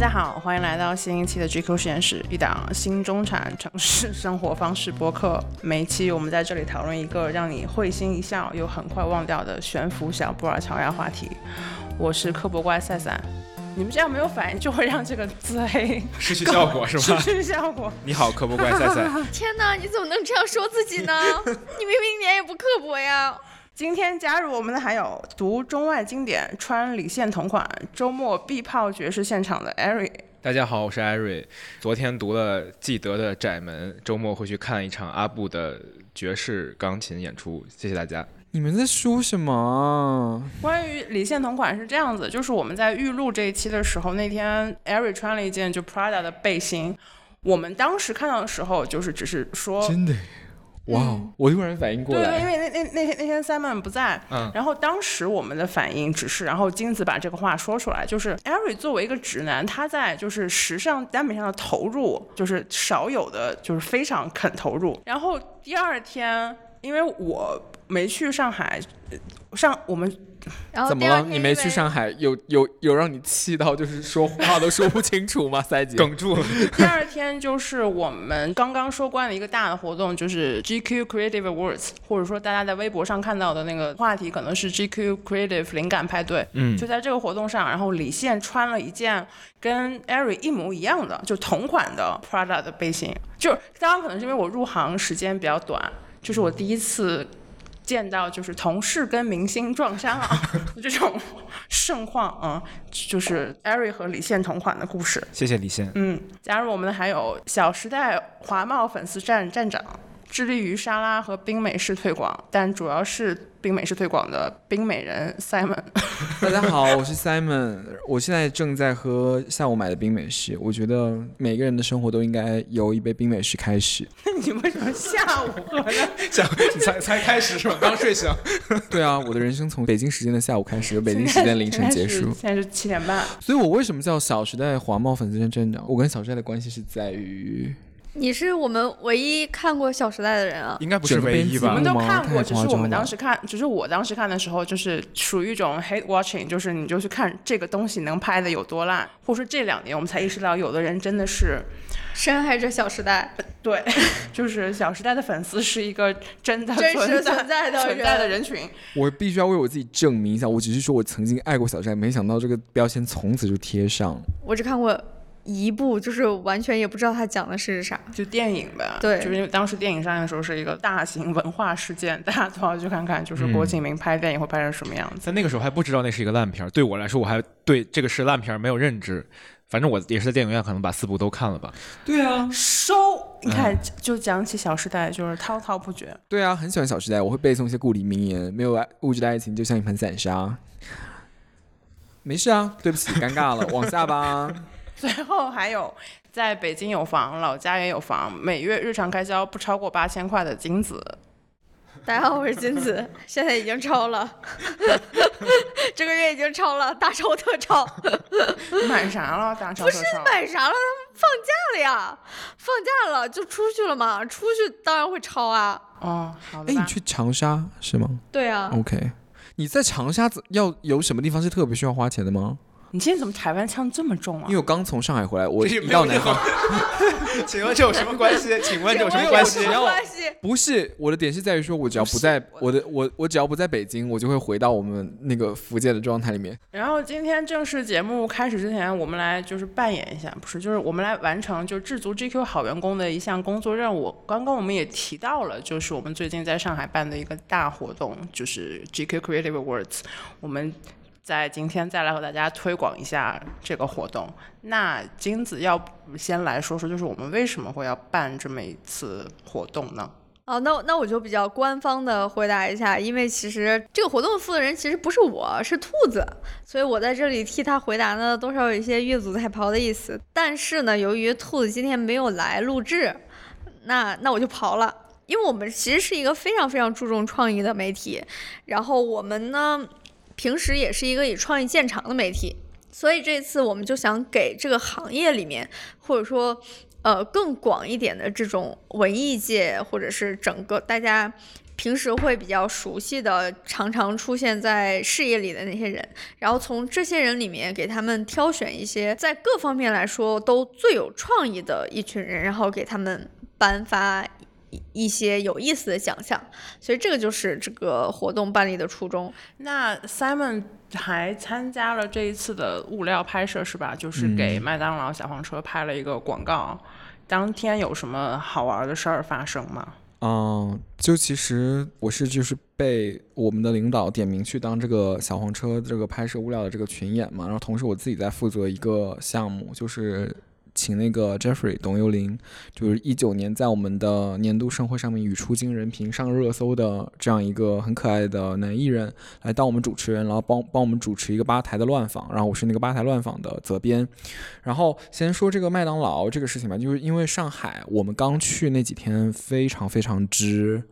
家好，欢迎来到新一期的 GQ 实验室，一档新中产城市生活方式播客。每一期我们在这里讨论一个让你会心一笑又很快忘掉的悬浮小布尔乔亚话题。我是科博怪赛赛，你们这样没有反应就会让这个 自黑失去效果是吧？失去效果。你好，科博怪赛赛。天哪，你怎么能这样说自己呢？你明明一点也不刻薄呀。今天加入我们的还有读中外经典、穿李现同款、周末必泡爵士现场的艾瑞。大家好，我是艾瑞。昨天读了记得的《窄门》，周末会去看一场阿布的爵士钢琴演出。谢谢大家。你们在说什么？关于李现同款是这样子，就是我们在预录这一期的时候，那天艾瑞穿了一件就 Prada 的背心。我们当时看到的时候，就是只是说真的。哇！我突然反应过来，对，因为那那那天那天 Simon 不在，嗯，然后当时我们的反应只是，然后金子把这个话说出来，就是 Ari 作为一个直男，他在就是时尚单品上的投入，就是少有的，就是非常肯投入。然后第二天，因为我没去上海，上我们。怎么了？你没去上海，有有有让你气到就是说话都说不清楚吗？赛姐哽住了。第二天就是我们刚刚收官的一个大的活动，就是 GQ Creative Awards，或者说大家在微博上看到的那个话题，可能是 GQ Creative 灵感派对。嗯，就在这个活动上，然后李现穿了一件跟 Ari 一模一样的，就同款的 Prada 的背心。就是刚刚可能是因为我入行时间比较短，就是我第一次。见到就是同事跟明星撞衫啊，这种盛况啊，就是艾瑞和李现同款的故事。谢谢李现。嗯，加入我们的还有《小时代》华贸粉丝站站长。致力于沙拉和冰美式推广，但主要是冰美式推广的冰美人 Simon。大家好，我是 Simon，我现在正在喝下午买的冰美式。我觉得每个人的生活都应该由一杯冰美式开始。那 你为什么下午喝呢？才才开始是吧？刚睡醒。对啊，我的人生从北京时间的下午开始，由北京时间凌晨结束。现在是七点半。所以我为什么叫小时代华贸粉丝站站长？我跟小时代的关系是在于。你是我们唯一看过《小时代》的人啊？应该不是唯一吧？我们都看过，只是我们当时看，只是我当时看的时候，就是属于一种 hate watching，就是你就去看这个东西能拍的有多烂，或者说这两年我们才意识到，有的人真的是深爱着《小时代》。对，就是《小时代》的粉丝是一个真的真实存在的存在的人群。我必须要为我自己证明一下，我只是说我曾经爱过《小时代》，没想到这个标签从此就贴上。我只看过。一部就是完全也不知道它讲的是啥，就电影呗。对，就是因为当时电影上映的时候是一个大型文化事件，大家都要去看看，就是郭敬明拍电影会拍成什么样子。在那个时候还不知道那是一个烂片，对我来说我还对这个是烂片没有认知。反正我也是在电影院可能把四部都看了吧。对啊，收！你看，就讲起《小时代》，就是滔滔不绝。对啊，很喜欢《小时代》，我会背诵一些故里名言：没有爱物质的爱情就像一盘散沙。没事啊，对不起，尴尬了，往下吧。最后还有，在北京有房，老家也有房，每月日常开销不超过八千块的金子。大家好，我是金子，现在已经超了，这个月已经超了，大超特超。买啥了？大超特超？不是买啥了？放假了呀，放假了就出去了嘛，出去当然会超啊。哦，好的。哎，你去长沙是吗？对啊。OK，你在长沙要有什么地方是特别需要花钱的吗？你今天怎么台湾腔这么重啊？因为我刚从上海回来，我一到南方。请问这有什么关系？请问这有什么关系？不是我的点是在于说，我只要不在我的我我只要不在北京，我就会回到我们那个福建的状态里面。然后今天正式节目开始之前，我们来就是扮演一下，不是就是我们来完成就制足 GQ 好员工的一项工作任务。刚刚我们也提到了，就是我们最近在上海办的一个大活动，就是 GQ Creative Awards，我们。在今天再来和大家推广一下这个活动。那金子要先来说说，就是我们为什么会要办这么一次活动呢？哦，那那我就比较官方的回答一下，因为其实这个活动的负责人其实不是我，是兔子，所以我在这里替他回答呢，多少有一些越俎代庖的意思。但是呢，由于兔子今天没有来录制，那那我就刨了，因为我们其实是一个非常非常注重创意的媒体，然后我们呢。平时也是一个以创意见长的媒体，所以这次我们就想给这个行业里面，或者说呃更广一点的这种文艺界，或者是整个大家平时会比较熟悉的、常常出现在视野里的那些人，然后从这些人里面给他们挑选一些在各方面来说都最有创意的一群人，然后给他们颁发。一些有意思的奖项，所以这个就是这个活动办理的初衷。那 Simon 还参加了这一次的物料拍摄是吧？就是给麦当劳小黄车拍了一个广告。当天有什么好玩的事儿发生吗？嗯，就其实我是就是被我们的领导点名去当这个小黄车这个拍摄物料的这个群演嘛，然后同时我自己在负责一个项目，就是。请那个 Jeffrey 董又霖，就是一九年在我们的年度盛会上面语出惊人、评上热搜的这样一个很可爱的男艺人，来当我们主持人，然后帮帮我们主持一个吧台的乱访，然后我是那个吧台乱访的责编。然后先说这个麦当劳这个事情吧，就是因为上海我们刚去那几天非常非常之。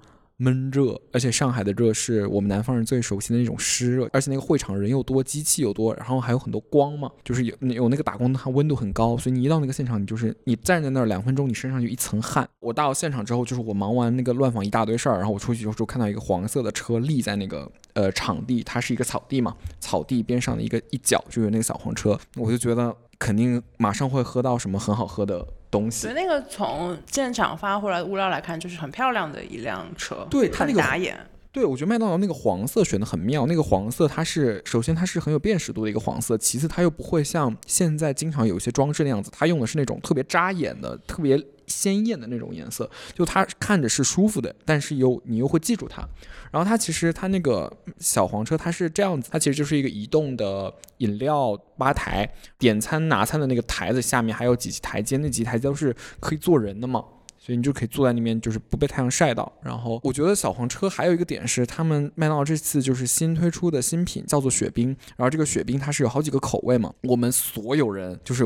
闷热，而且上海的热是我们南方人最熟悉的那种湿热，而且那个会场人又多，机器又多，然后还有很多光嘛，就是有有那个打光灯，它温度很高，所以你一到那个现场，你就是你站在那儿两分钟，你身上就一层汗。我到现场之后，就是我忙完那个乱访一大堆事儿，然后我出去之后看到一个黄色的车立在那个呃场地，它是一个草地嘛，草地边上的一个一角就有那个小黄车，我就觉得肯定马上会喝到什么很好喝的。东西，对那个从现场发回来的物料来看，就是很漂亮的一辆车，对，它那个打眼。对，我觉得麦当劳那个黄色选的很妙。那个黄色它是首先它是很有辨识度的一个黄色，其次它又不会像现在经常有一些装置那样子，它用的是那种特别扎眼的、特别鲜艳的那种颜色，就它看着是舒服的，但是又你又会记住它。然后它其实它那个小黄车它是这样子，它其实就是一个移动的饮料吧台，点餐拿餐的那个台子下面还有几级台阶，那几台阶都是可以坐人的嘛，所以你就可以坐在那边，就是不被太阳晒到。然后我觉得小黄车还有一个点是，他们麦当劳这次就是新推出的新品叫做雪冰，然后这个雪冰它是有好几个口味嘛，我们所有人就是。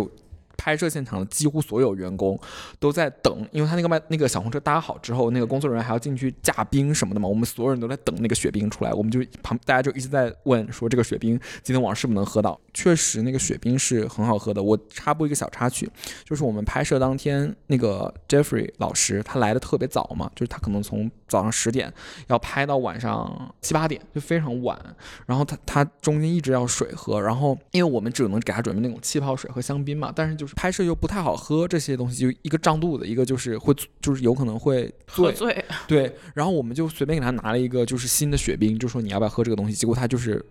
拍摄现场的几乎所有员工都在等，因为他那个卖那个小红车搭好之后，那个工作人员还要进去架冰什么的嘛。我们所有人都在等那个雪冰出来，我们就旁大家就一直在问说这个雪冰今天晚上是不是能喝到？确实那个雪冰是很好喝的。我插播一个小插曲，就是我们拍摄当天那个 Jeffrey 老师他来的特别早嘛，就是他可能从早上十点要拍到晚上七八点，就非常晚。然后他他中间一直要水喝，然后因为我们只能给他准备那种气泡水和香槟嘛，但是就是。拍摄又不太好喝，这些东西就一个胀肚子，一个就是会就是有可能会喝醉。对，然后我们就随便给他拿了一个就是新的雪冰，就说你要不要喝这个东西？结果他就是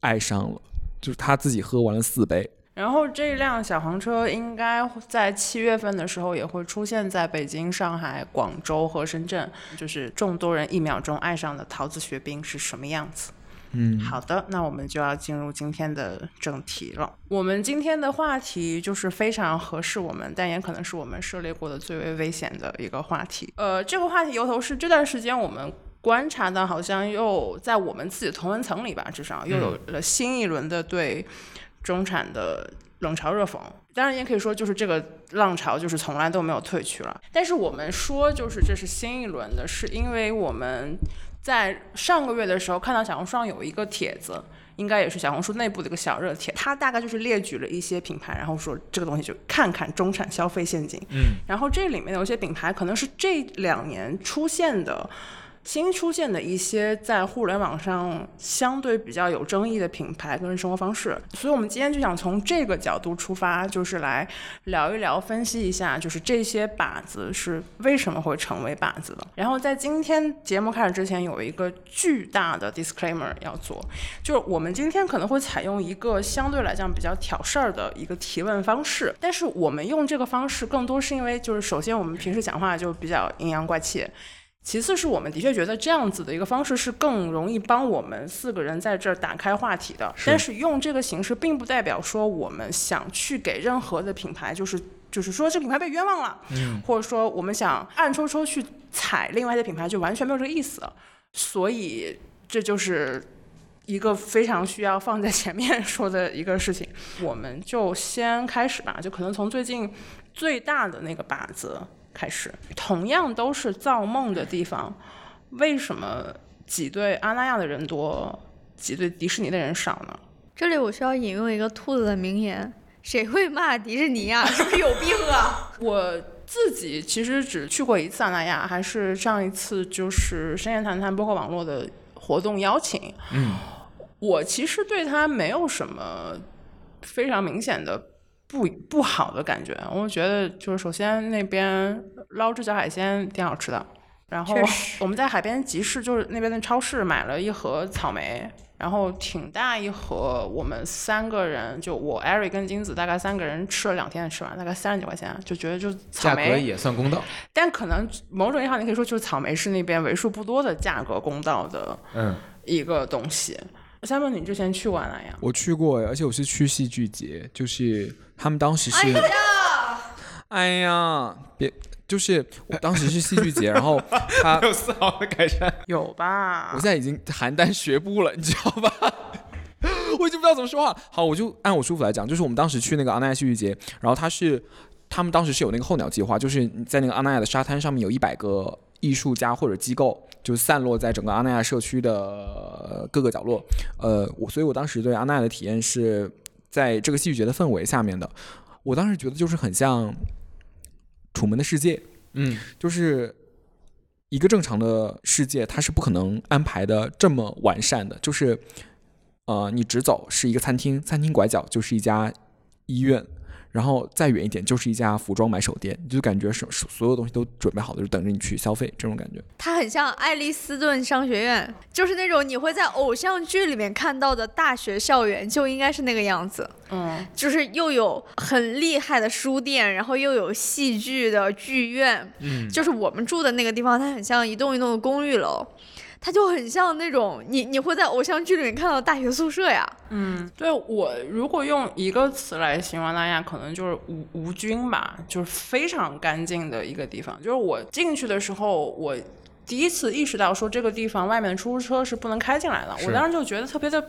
爱上了，就是他自己喝完了四杯。然后这辆小黄车应该在七月份的时候也会出现在北京、上海、广州和深圳，就是众多人一秒钟爱上的桃子雪冰是什么样子？嗯，好的，那我们就要进入今天的正题了。我们今天的话题就是非常合适我们，但也可能是我们涉猎过的最为危险的一个话题。呃，这个话题由头是这段时间我们观察到，好像又在我们自己的同文层里吧，至少又有了新一轮的对中产的冷嘲热讽。当然，也可以说就是这个浪潮就是从来都没有退去了。但是我们说就是这是新一轮的，是因为我们。在上个月的时候，看到小红书上有一个帖子，应该也是小红书内部的一个小热帖，它大概就是列举了一些品牌，然后说这个东西就看看中产消费陷阱。嗯，然后这里面有一些品牌可能是这两年出现的。新出现的一些在互联网上相对比较有争议的品牌跟生活方式，所以我们今天就想从这个角度出发，就是来聊一聊、分析一下，就是这些靶子是为什么会成为靶子的。然后在今天节目开始之前，有一个巨大的 disclaimer 要做，就是我们今天可能会采用一个相对来讲比较挑事儿的一个提问方式，但是我们用这个方式更多是因为，就是首先我们平时讲话就比较阴阳怪气。其次是我们的确觉得这样子的一个方式是更容易帮我们四个人在这儿打开话题的。但是用这个形式，并不代表说我们想去给任何的品牌，就是就是说这个品牌被冤枉了，或者说我们想暗戳戳去踩另外的品牌，就完全没有这个意思。所以这就是一个非常需要放在前面 说的一个事情。我们就先开始吧，就可能从最近最大的那个靶子。开始，同样都是造梦的地方，为什么挤兑阿那亚的人多，挤兑迪士尼的人少呢？这里我需要引用一个兔子的名言：谁会骂迪士尼啊？是不是有病啊？我自己其实只去过一次阿那亚，还是上一次就是深夜谈谈包括网络的活动邀请。嗯，我其实对他没有什么非常明显的不不好的感觉。我觉得就是首先那边捞只小海鲜挺好吃的，然后我们在海边集市就是那边的超市买了一盒草莓。然后挺大一盒，我们三个人就我艾瑞跟金子大概三个人吃了两天吃完，大概三十几块钱，就觉得就草价格莓，也算公道。但可能某种意义上你可以说就是草莓是那边为数不多的价格公道的嗯，一个东西。三问你之前去过了呀？我去过，而且我是去戏剧节，就是他们当时是，哎呀，别，就是我当时是戏剧节，然后他没 有丝毫的改善。有吧我现？在已经邯郸学步了，你知道吧？我已经不知道怎么说话。好，我就按我舒服来讲，就是我们当时去那个阿那亚戏剧节，然后他是他们当时是有那个候鸟计划，就是在那个阿那亚的沙滩上面有一百个艺术家或者机构，就散落在整个阿那亚社区的呃各个角落。呃，我所以，我当时对阿那亚的体验是在这个戏剧节的氛围下面的。我当时觉得就是很像《楚门的世界》，嗯，就是一个正常的世界，它是不可能安排的这么完善的。就是，呃，你直走是一个餐厅，餐厅拐角就是一家医院，然后再远一点就是一家服装买手店，你就感觉是是所有东西都准备好了，就等着你去消费这种感觉。它很像爱丽斯顿商学院，就是那种你会在偶像剧里面看到的大学校园，就应该是那个样子。嗯，就是又有很厉害的书店，然后又有戏剧的剧院，嗯，就是我们住的那个地方，它很像一栋一栋的公寓楼，它就很像那种你你会在偶像剧里面看到的大学宿舍呀。嗯对我如果用一个词来形容那亚，可能就是无无菌吧，就是非常干净的一个地方。就是我进去的时候，我第一次意识到说这个地方外面的出租车是不能开进来的，我当时就觉得特别的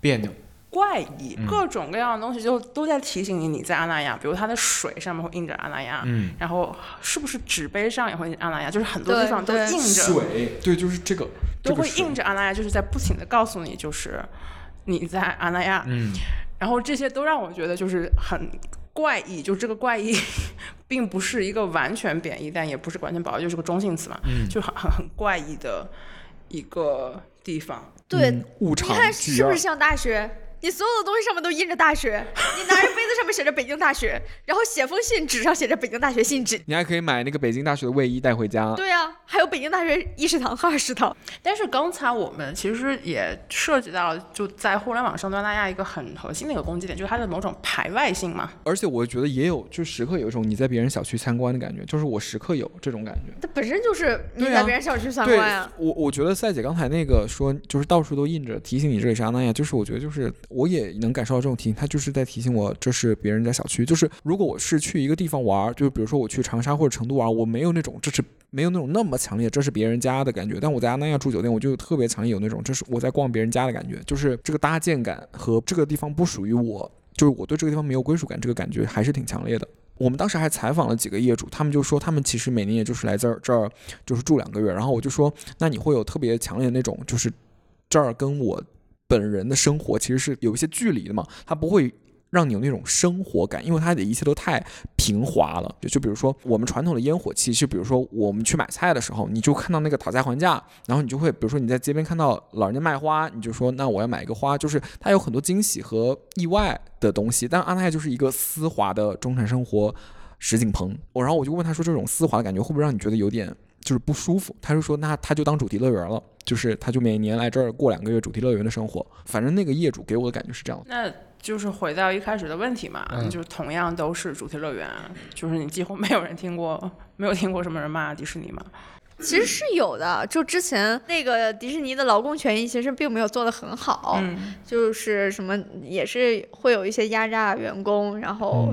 别扭。怪异，各种各样的东西就都在提醒你你在阿那亚，比如它的水上面会印着阿那亚，嗯，然后是不是纸杯上也会印阿那亚，就是很多地方都印着，水，对，就是这个，都会印着阿那亚，就是在不停的告诉你，就是你在阿那亚，嗯，然后这些都让我觉得就是很怪异，就这个怪异 并不是一个完全贬义，但也不是完全褒义，就是个中性词嘛，嗯就很很很怪异的一个地方。对，你看是不是像大学？你所有的东西上面都印着大学，你拿着杯子上面写着北京大学，然后写封信纸上写着北京大学信纸。你还可以买那个北京大学的卫衣带回家。对啊，还有北京大学一食堂和、二食堂。但是刚才我们其实也涉及到，就在互联网上对大家一个很核心的一个攻击点，就是它的某种排外性嘛。而且我觉得也有，就时刻有一种你在别人小区参观的感觉，就是我时刻有这种感觉。它本身就是你在别人小区参对观啊。我，我觉得赛姐刚才那个说，就是到处都印着提醒你这里是阿那亚，就是我觉得就是我也能感受到这种提醒，他就是在提醒我这是别人家小区。就是如果我是去一个地方玩儿，就比如说我去长沙或者成都玩儿，我没有那种这是没有那种那么强烈这是别人家的感觉，但我在阿那亚住酒店，我就特别强烈有那种这是我在逛别人家的感觉，就是这个搭建感和这个地方不属于我，就是我对这个地方没有归属感，这个感觉还是挺强烈的。我们当时还采访了几个业主，他们就说他们其实每年也就是来这儿这儿就是住两个月，然后我就说，那你会有特别强烈的那种，就是这儿跟我本人的生活其实是有一些距离的嘛，它不会让你有那种生活感，因为它的一切都太平滑了。就就比如说我们传统的烟火气，就比如说我们去买菜的时候，你就看到那个讨价还价，然后你就会比如说你在街边看到老人家卖花，你就说那我要买一个花，就是它有很多惊喜和意外的东西。但阿泰就是一个丝滑的中产生活实景棚，我然后我就问他说这种丝滑的感觉会不会让你觉得有点就是不舒服？他就说那他就当主题乐园了。就是他就每年来这儿过两个月主题乐园的生活，反正那个业主给我的感觉是这样的。那就是回到一开始的问题嘛，嗯就是同样都是主题乐园，就是你几乎没有人听过，没有听过什么人骂迪士尼嘛。其实是有的，就之前那个迪士尼的劳工权益其实并没有做得很好，嗯，就是什么也是会有一些压榨员工，然后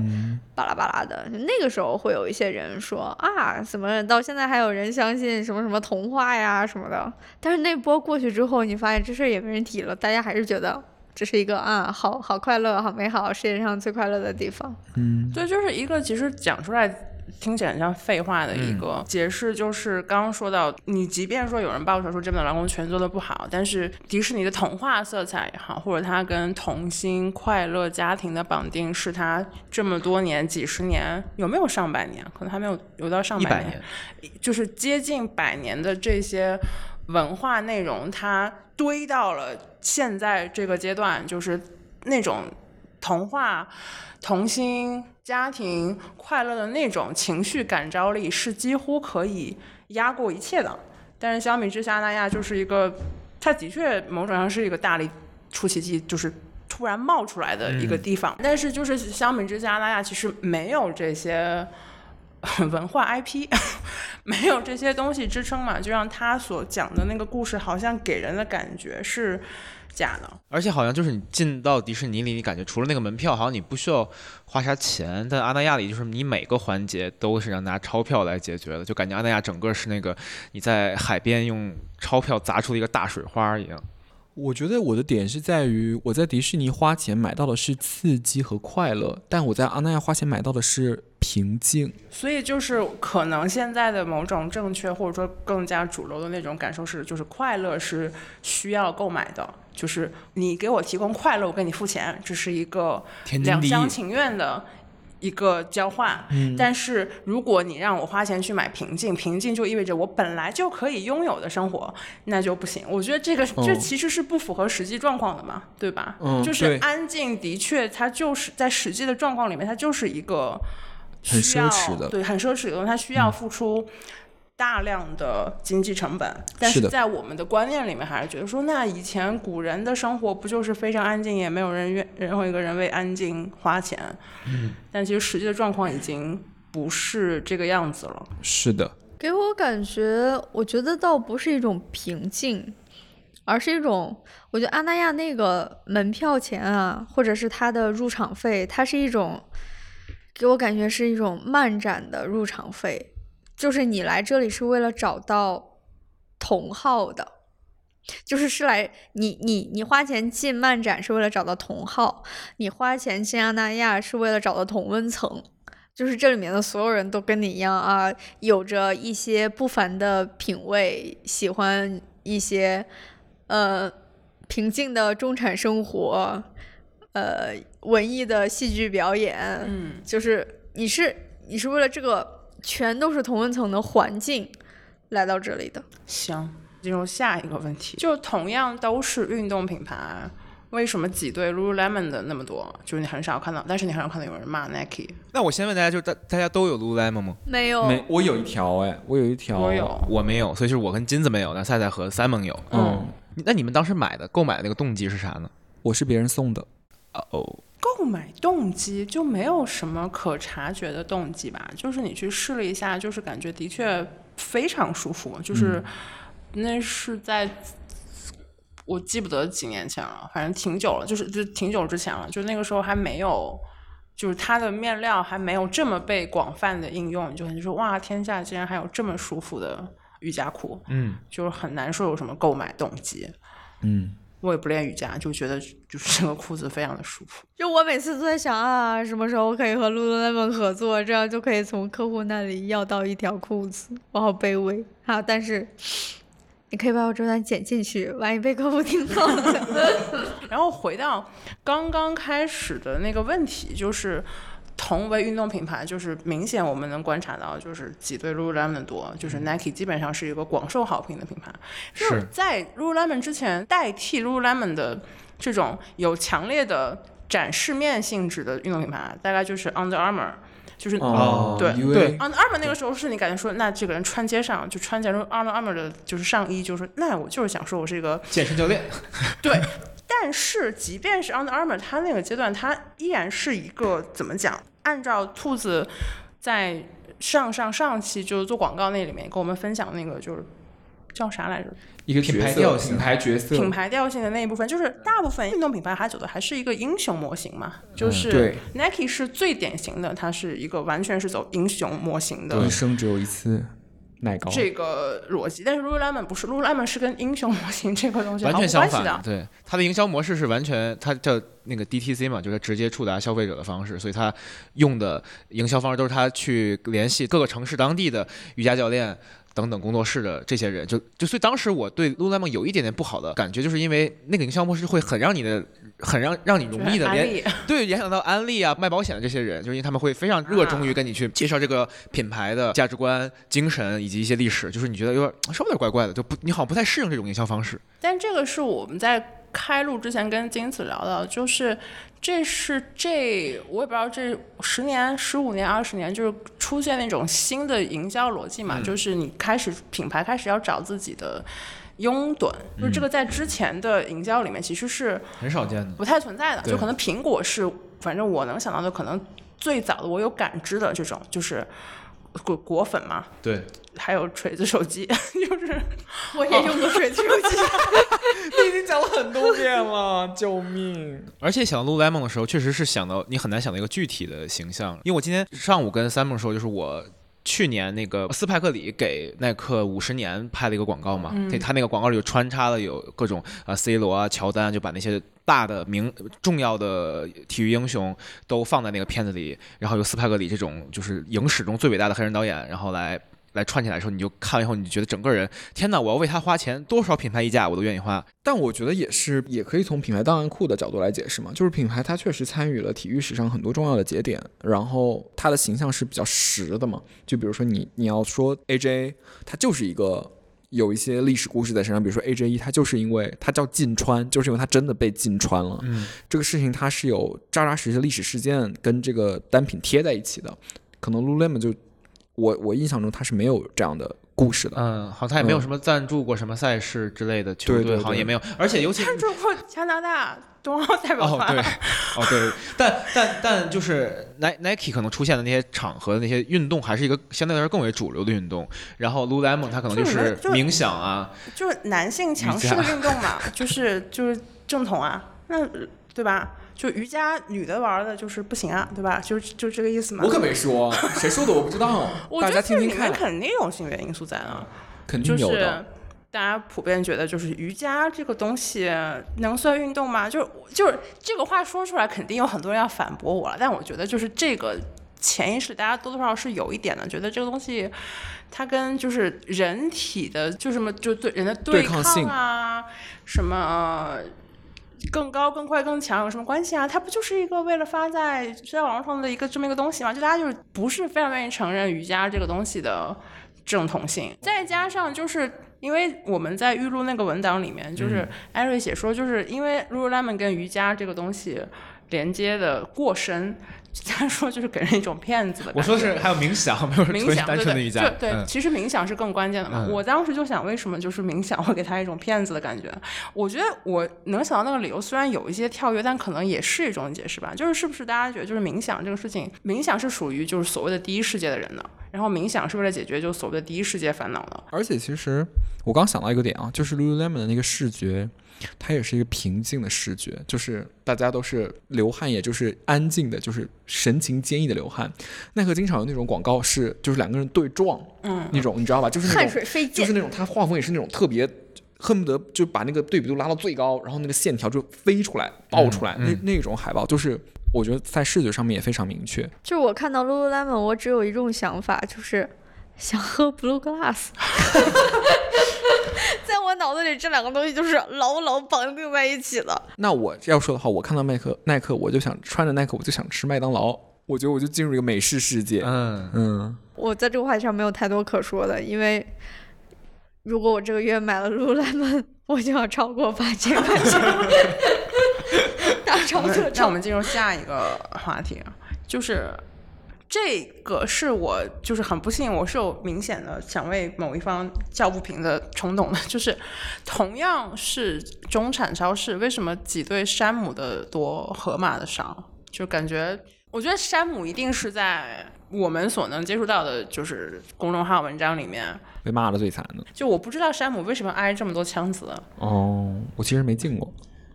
巴拉巴拉的。那个时候会有一些人说啊，怎么到现在还有人相信什么什么童话呀什么的？但是那波过去之后，你发现这事儿也没人提了，大家还是觉得这是一个啊，好好快乐、好美好，世界上最快乐的地方。嗯，对，就是一个其实讲出来听起来很像废话的一个解释，就是刚刚说到，你即便说有人爆出来说这本《蓝宫全》做的不好，但是迪士尼的童话色彩也好，或者它跟童心、快乐家庭的绑定，是它这么多年、几十年，有没有上百年？可能还没有有到上百年，就是接近百年的这些文化内容，它堆到了现在这个阶段，就是那种童话。童心、家庭、快乐的那种情绪感召力是几乎可以压过一切的。但是相比之下，那亚就是一个，它的确某种上是一个大力出奇迹，就是突然冒出来的一个地方。但是就是相比之下，那亚其实没有这些文化 IP，没有这些东西支撑嘛，就让他所讲的那个故事好像给人的感觉是。假的，而且好像就是你进到迪士尼里，你感觉除了那个门票，好像你不需要花啥钱。但阿那亚里就是你每个环节都是要拿钞票来解决的，就感觉阿那亚整个是那个你在海边用钞票砸出了一个大水花一样。我觉得我的点是在于，我在迪士尼花钱买到的是刺激和快乐，但我在阿那亚花钱买到的是平静。所以就是可能现在的某种正确或者说更加主流的那种感受是，就是快乐是需要购买的。就是你给我提供快乐，我给你付钱，这是一个两厢情愿的一个交换。但是如果你让我花钱去买平静，平静就意味着我本来就可以拥有的生活，那就不行。我觉得这个这其实是不符合实际状况的嘛，对吧？就是安静的确，它就是在实际的状况里面，它就是一个很奢侈的，对，很奢侈的东西，它需要付出。大量的经济成本，但是在我们的观念里面，还是觉得说，那以前古人的生活不就是非常安静，也没有人愿任何一个人为安静花钱。嗯，但其实实际的状况已经不是这个样子了。是的，给我感觉，我觉得倒不是一种平静，而是一种，我觉得阿那亚那个门票钱啊，或者是它的入场费，它是一种，给我感觉是一种漫展的入场费。就是你来这里是为了找到同好的，就是是来你你你花钱进漫展是为了找到同好，你花钱进阿那亚是为了找到同温层，就是这里面的所有人都跟你一样啊，有着一些不凡的品味，喜欢一些呃平静的中产生活，呃文艺的戏剧表演，嗯，就是你是你是为了这个。全都是同温层的环境来到这里的。行，进入下一个问题，就同样都是运动品牌，为什么挤兑 Lululemon 的那么多？就是你很少看到，但是你很少看到有人骂 Nike。那我先问大家，就是大大家都有 Lululemon 吗？没有，没，我有一条哎，我有一条，我有，我没有，所以就是我跟金子没有，那赛赛和 Simon 有。嗯，那你们当时买的购买的那个动机是啥呢？我是别人送的。哦。购买动机就没有什么可察觉的动机吧，就是你去试了一下，就是感觉的确非常舒服，就是那是在我记不得几年前了，反正挺久了，就是就挺久之前了，就那个时候还没有，就是它的面料还没有这么被广泛的应用，就你说哇，天下竟然还有这么舒服的瑜伽裤，嗯，就是很难说有什么购买动机，嗯。我也不练瑜伽，就觉得就是这个裤子非常的舒服。就我每次都在想啊，什么时候可以和 lululemon 合作，这样就可以从客户那里要到一条裤子。我好卑微好，但是你可以把我这段剪进去，万一被客户听到了。然后回到刚刚开始的那个问题，就是。同为运动品牌，就是明显我们能观察到，就是挤兑 Lululemon 多，就是 Nike 基本上是一个广受好评的品牌。是在 Lululemon 之前，代替 Lululemon 的这种有强烈的展示面性质的运动品牌，大概就是 Under Armour，就是哦对对 Under Armour 那个时候是你感觉说，那这个人穿街上就穿件 Under Armour 的就是上衣，就是那我就是想说我是一个健身教练，对。但是，即便是 Under Armour，它那个阶段，它依然是一个怎么讲？按照兔子在上上上期就是做广告那里面跟我们分享那个，就是叫啥来着？一个品牌调性，品牌角色，品牌调性的那一部分，就是大部分运动品牌还走的还是一个英雄模型嘛？就是 Nike 是最典型的，它是一个完全是走英雄模型的，一生只有一次。奶糕这个逻辑。但是 Lululemon 不是，Lululemon 是跟英雄模型这个东西完全相反关的。对，它的营销模式是完全，它叫那个 DTC 嘛，就是直接触达消费者的方式，所以它用的营销方式都是他去联系各个城市当地的瑜伽教练。等等工作室的这些人，就就所以当时我对 Lululemon 有一点点不好的感觉，就是因为那个营销模式会很让你的，很让让你容易的联对联想到安利啊、卖保险的这些人，就是因为他们会非常热衷于跟你去介绍这个品牌的价值观、精神以及一些历史，就是你觉得有点稍微有点怪怪的，就不你好像不太适应这种营销方式。但这个是我们在开录之前跟金子聊到，就是这是这我也不知道这十年、十五年、二十年，就是出现那种新的营销逻辑嘛，就是你开始品牌开始要找自己的拥趸，就是这个在之前的营销里面其实是很少见的。不太存在的，就可能苹果是，反正我能想到的，可能最早的我有感知的这种就是果果粉嘛，对，还有锤子手机，就是我也用过锤子手机。你已经讲了很多遍了，救命！而且想到 Lululemon 的时候，确实是想到你很难想到一个具体的形象，因为我今天上午跟 Simon 说，就是我。去年那个斯派克里给耐克五十年拍了一个广告嘛，他他那个广告里就穿插了有各种啊 C 罗啊、乔丹，就把那些大的名重要的体育英雄都放在那个片子里，然后由斯派格里这种就是影史中最伟大的黑人导演，然后来来串起来的时候，你就看完以后，你就觉得整个人，天哪！我要为他花钱，多少品牌溢价我都愿意花。但我觉得也是，也可以从品牌档案库的角度来解释嘛，就是品牌它确实参与了体育史上很多重要的节点，然后它的形象是比较实的嘛。就比如说你你要说 AJ，它就是一个有一些历史故事在身上，比如说 AJ 一，它就是因为它叫禁穿，就是因为它真的被禁穿了。嗯，这个事情它是有扎扎实实的历史事件跟这个单品贴在一起的，可能 Lululemon 就我我印象中它是没有这样的故事的。嗯，好像他也没有嗯什么赞助过什么赛事之类的球队，对对对好像也没有，而且尤其赞助过加拿大 冬奥代表哦，团。对，哦对，但但但就是 Nike Nike 可能出现的那些场合的、那些运动，还是一个相对来说更为主流的运动。然后 Lululemon 它可能就就是冥想啊，就是男性强势的运动嘛，就是就是正统啊，那对吧？就瑜伽女的玩的就是不行啊，对吧？就就这个意思嘛。我可没说，谁说的我不知道，大我觉得这家听听看，里面肯定有性别因素在啊，肯就是定有的。大家普遍觉得就是瑜伽这个东西能算运动吗？就是就是这个话说出来，肯定有很多人要反驳我了。但我觉得就是这个潜意识，大家多多少少是有一点的，觉得这个东西它跟就是人体的就什么就对人的对抗抗性啊，什么。更高、更快、更强有什么关系啊？它不就是一个为了发在社交网络上的一个这么一个东西吗？就大家就是不是非常愿意承认瑜伽这个东西的正统性，再加上就是因为我们在预录那个文档里面，就是艾瑞写说，就是因为 Lululemon 跟瑜伽这个东西连接的过深，他说就是给人一种骗子的感觉。我说的是还有冥想，没有纯冥想，对对，单纯的瑜伽就。对，嗯其实冥想是更关键的嘛。嗯我当时就想，为什么就是冥想会给他一种骗子的感觉？我觉得我能想到那个理由，虽然有一些跳跃，但可能也是一种解释吧。就是是不是大家觉得，就是冥想这个事情，冥想是属于就是所谓的第一世界的人的，然后冥想是为了解决就是所谓的第一世界烦恼的。而且其实我刚想到一个点啊，就是 Lululemon 的那个视觉，它也是一个平静的视觉，就是大家都是流汗，也就是安静的，就是神情坚毅的流汗。奈何经常有那种广告是，就是两个人对撞，嗯，那种你知道吧？就是那汗种水飞溅，就是那种他画风也是那种特别。恨不得就把那个对比度拉到最高，然后那个线条就飞出来、爆出来，嗯那那种海报，就是我觉得在视觉上面也非常明确。就是我看到 Lululemon，我只有一种想法，就是想喝 Blue Glass。在我脑子里，这两个东西就是牢牢绑定在一起了。那我要说的话，我看到耐克，耐克我就想穿着耐克，我就想吃麦当劳。我觉得我就进入一个美式世界。嗯，嗯，我在这个话题上没有太多可说的，因为如果我这个月买了 Lululemon，我就要超过八千块钱，大超特那我。们进入下一个话题，啊，就是这个是我就是很不幸，我是有明显的想为某一方叫不平的冲动的，就是同样是中产超市，为什么挤兑山姆的多，盒马的少？就感觉，我觉得山姆一定是在我们所能接触到的，就是公众号文章里面，被骂的最惨的。就我不知道山姆为什么挨这么多枪子。哦，我其实没进过。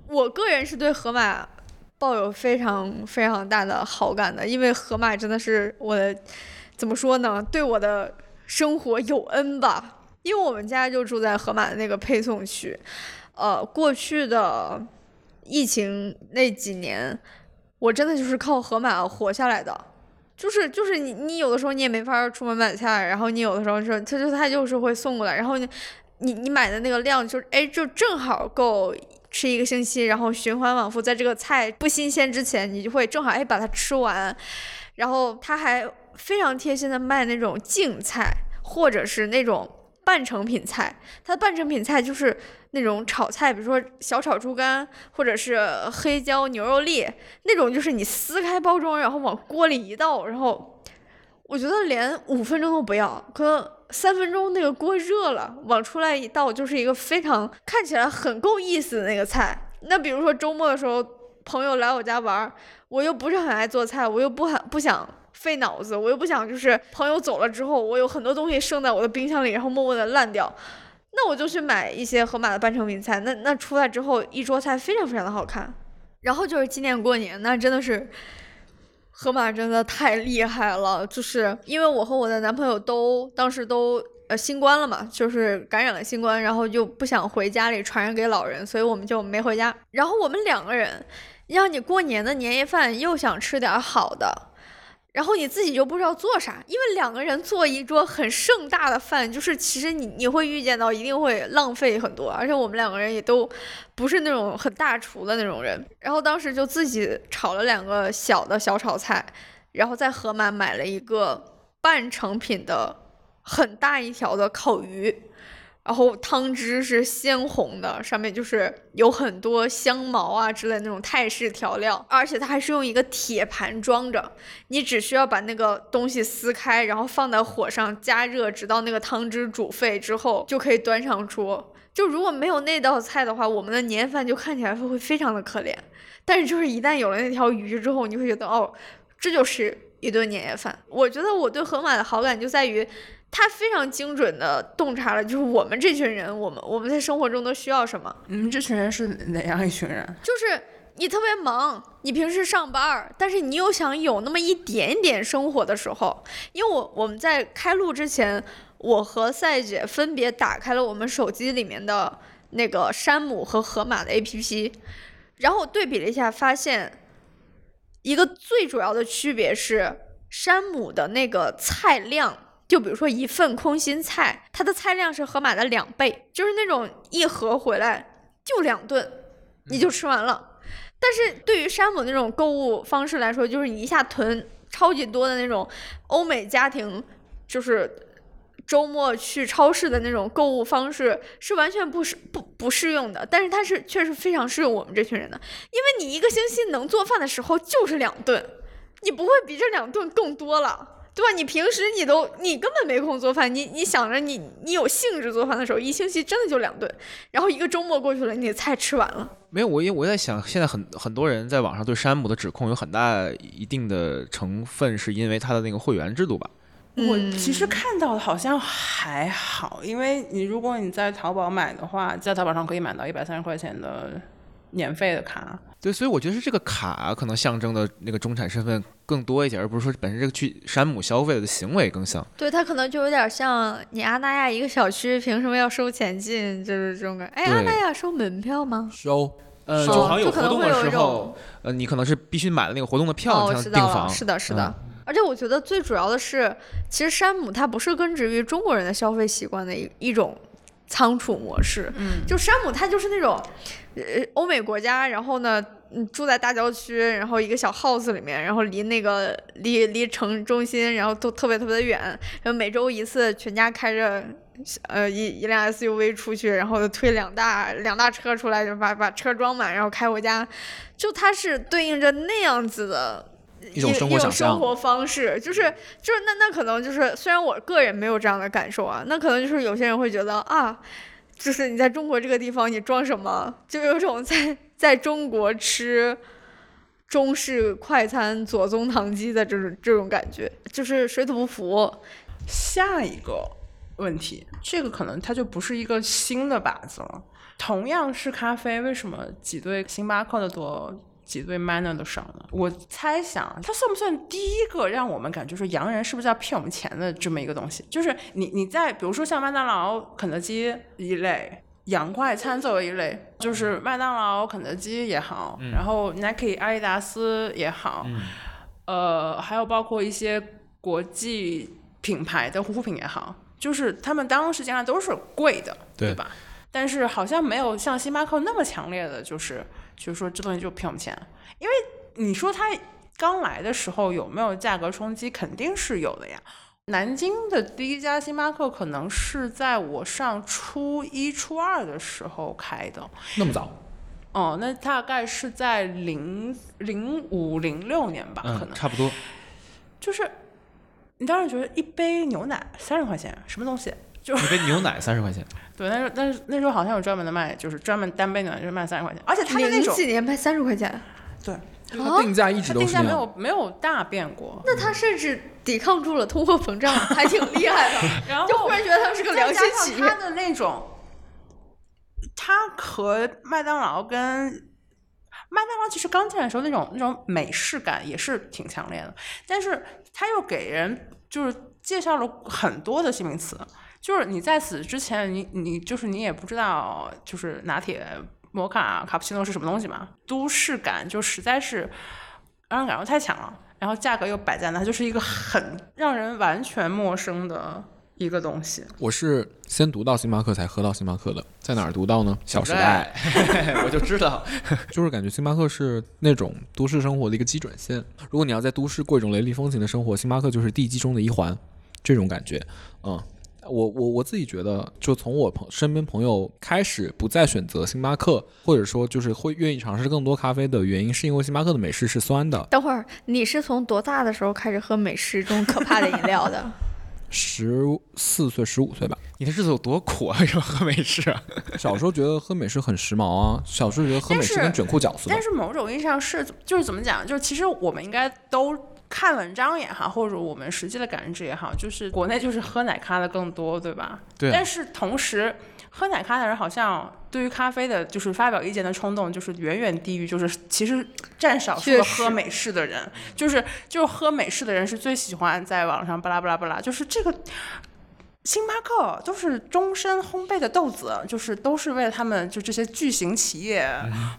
我个人是对盒马抱有非常非常大的好感的，因为盒马真的是我的怎么说呢，对我的生活有恩吧。因为我们家就住在河马的那个配送区，呃，过去的疫情那几年，我真的就是靠河马活下来的。就是就是你你有的时候你也没法出门买菜，然后你有的时候是他就他就是会送过来，然后你你你买的那个量就哎就正好够吃一个星期，然后循环往复，在这个菜不新鲜之前，你就会正好哎把它吃完，然后他还非常贴心的卖那种净菜或者是那种。半成品菜，它的半成品菜就是那种炒菜，比如说小炒猪肝，或者是黑椒牛肉粒那种，就是你撕开包装，然后往锅里一倒，然后我觉得连五分钟都不要，可能三分钟那个锅热了，往出来一倒，就是一个非常看起来很够意思的那个菜。那比如说周末的时候，朋友来我家玩，我又不是很爱做菜，我又不很不想。费脑子，我又不想就是朋友走了之后，我有很多东西剩在我的冰箱里，然后默默的烂掉，那我就去买一些盒马的半成品菜，那那出来之后一桌菜非常非常的好看。然后就是今年过年，那真的是河马真的太厉害了，就是因为我和我的男朋友都当时都呃新冠了嘛，就是感染了新冠，然后就不想回家里传染给老人，所以我们就没回家。然后我们两个人，让你过年的年夜饭又想吃点好的。然后你自己就不知道做啥，因为两个人做一桌很盛大的饭，就是其实你你会预见到一定会浪费很多，而且我们两个人也都不是那种很大厨的那种人。然后当时就自己炒了两个小的小炒菜，然后在盒马买了一个半成品的很大一条的烤鱼。然后汤汁是鲜红的，上面就是有很多香茅啊之类那种泰式调料，而且它还是用一个铁盘装着，你只需要把那个东西撕开，然后放在火上加热，直到那个汤汁煮沸之后就可以端上桌。就如果没有那道菜的话，我们的年夜饭就看起来会非常的可怜。但是就是一旦有了那条鱼之后，你会觉得哦，这就是一顿年夜饭。我觉得我对盒马的好感就在于。他非常精准的洞察了，就是我们这群人，我们我们在生活中都需要什么。你们这群人是哪样一群人？就是你特别忙，你平时上班，但是你又想有那么一点点生活的时候。因为我我们在开录之前，我和赛姐分别打开了我们手机里面的那个山姆和河马的 APP，然后对比了一下，发现一个最主要的区别是山姆的那个菜量。就比如说一份空心菜，它的菜量是盒马的两倍，就是那种一盒回来就两顿，你就吃完了。但是对于山姆那种购物方式来说，就是你一下囤超级多的那种欧美家庭，就是周末去超市的那种购物方式是完全不适不不适用的。但是它是确实非常适用我们这群人的，因为你一个星期能做饭的时候就是两顿，你不会比这两顿更多了。对吧？你平时你都你根本没空做饭，你你想着你你有兴致做饭的时候，一星期真的就两顿，然后一个周末过去了，你的菜吃完了。没有，我因为我在想，现在很很多人在网上对山姆的指控有很大一定的成分是因为他的那个会员制度吧？我其实看到的好像还好，因为你如果你在淘宝买的话，在淘宝上可以买到一百三十块钱的年费的卡。对，所以我觉得是这个卡可能象征的那个中产身份更多一些，而不是说本身这个去山姆消费的行为更像。对，它可能就有点像你阿那亚一个小区凭什么要收钱进，就是这种感觉。哎，阿那亚收门票吗？收，呃，就好像有活动的时候，呃，你可能是必须买了那个活动的票才能订房。是的，是的。而且我觉得最主要的是，其实山姆它不是根植于中国人的消费习惯的一一种。仓储模式，嗯，就山姆，它就是那种，呃，欧美国家，然后呢，嗯，住在大郊区，然后一个小 house 里面，然后离那个离离城中心，然后都特别特别的远，然后每周一次，全家开着，呃，一一辆 SUV 出去，然后推两大两大车出来，就把把车装满，然后开回家，就它是对应着那样子的。一种生活生活方式，就是就是那那可能就是，虽然我个人没有这样的感受啊，那可能就是有些人会觉得啊，就是你在中国这个地方，你装什么，就有种在在中国吃中式快餐左宗棠鸡的这种这种感觉，就是水土不服。下一个问题，这个可能它就不是一个新的靶子了。同样是咖啡，为什么挤兑星巴克的多？挤兑 Manner 的伤呢？我猜想，它算不算第一个让我们感觉说洋人是不是在骗我们钱的这么一个东西？就是你你在比如说像麦当劳、肯德基一类洋快餐作为一类，就是麦当劳、肯德基也好，然后 Nike、阿迪达斯也好，呃，还有包括一些国际品牌的护肤品也好，就是他们当时进来都是贵的，对吧？但是好像没有像星巴克那么强烈的，就是就是说这东西就骗我们钱，因为你说它刚来的时候有没有价格冲击，肯定是有的呀。南京的第一家星巴克可能是在我上初一、初二的时候开的，那么早？哦，那大概是在零零五、零六年吧，可能差不多。就是你当时觉得一杯牛奶三十块钱，什么东西？就一杯牛奶三十块钱。对，但是但是那时候好像有专门的卖，就是专门单杯牛奶就是卖三十块钱，而且它的那种几年卖三十块钱，对，它定价一直都是定价没有没有大变过。那它甚至抵抗住了通货膨胀，还挺厉害的。然后就忽然觉得它是个良心企业。它的那种，它和麦当劳跟麦当劳其实刚进来的时候那种那种美式感也是挺强烈的，但是他又给人就是介绍了很多的新名词。就是你在此之前，你你就是你也不知道，就是拿铁、摩卡、卡布奇诺是什么东西嘛？都市感就实在是让人感受太强了，然后价格又摆在那，它就是一个很让人完全陌生的一个东西。我是先读到星巴克才喝到星巴克的，在哪儿读到呢？小时代，我就知道，就是感觉星巴克是那种都市生活的一个基准线。如果你要在都市过一种雷厉风行的生活，星巴克就是地基中的一环，这种感觉，嗯。我我我自己觉得，就从我朋身边朋友开始不再选择星巴克，或者说就是会愿意尝试更多咖啡的原因，是因为星巴克的美式是酸的。等会儿你是从多大的时候开始喝美式这种可怕的饮料的？十四岁、十五岁吧。你的日子有多苦啊？为什么喝美式啊？小时候觉得喝美式很时髦啊，小时候觉得喝美式跟卷裤脚似的。但是某种意义上是，就是怎么讲？就是其实我们应该都。看文章也好，或者我们实际的感知也好，就是国内就是喝奶咖的更多，对吧？对。但是同时，喝奶咖的人好像对于咖啡的，就是发表意见的冲动，就是远远低于，就是其实占少数的喝美式的人，就是就是喝美式的人是最喜欢在网上巴拉巴拉巴拉，就是这个。星巴克都是终身烘焙的豆子，就是都是为了他们就这些巨型企业，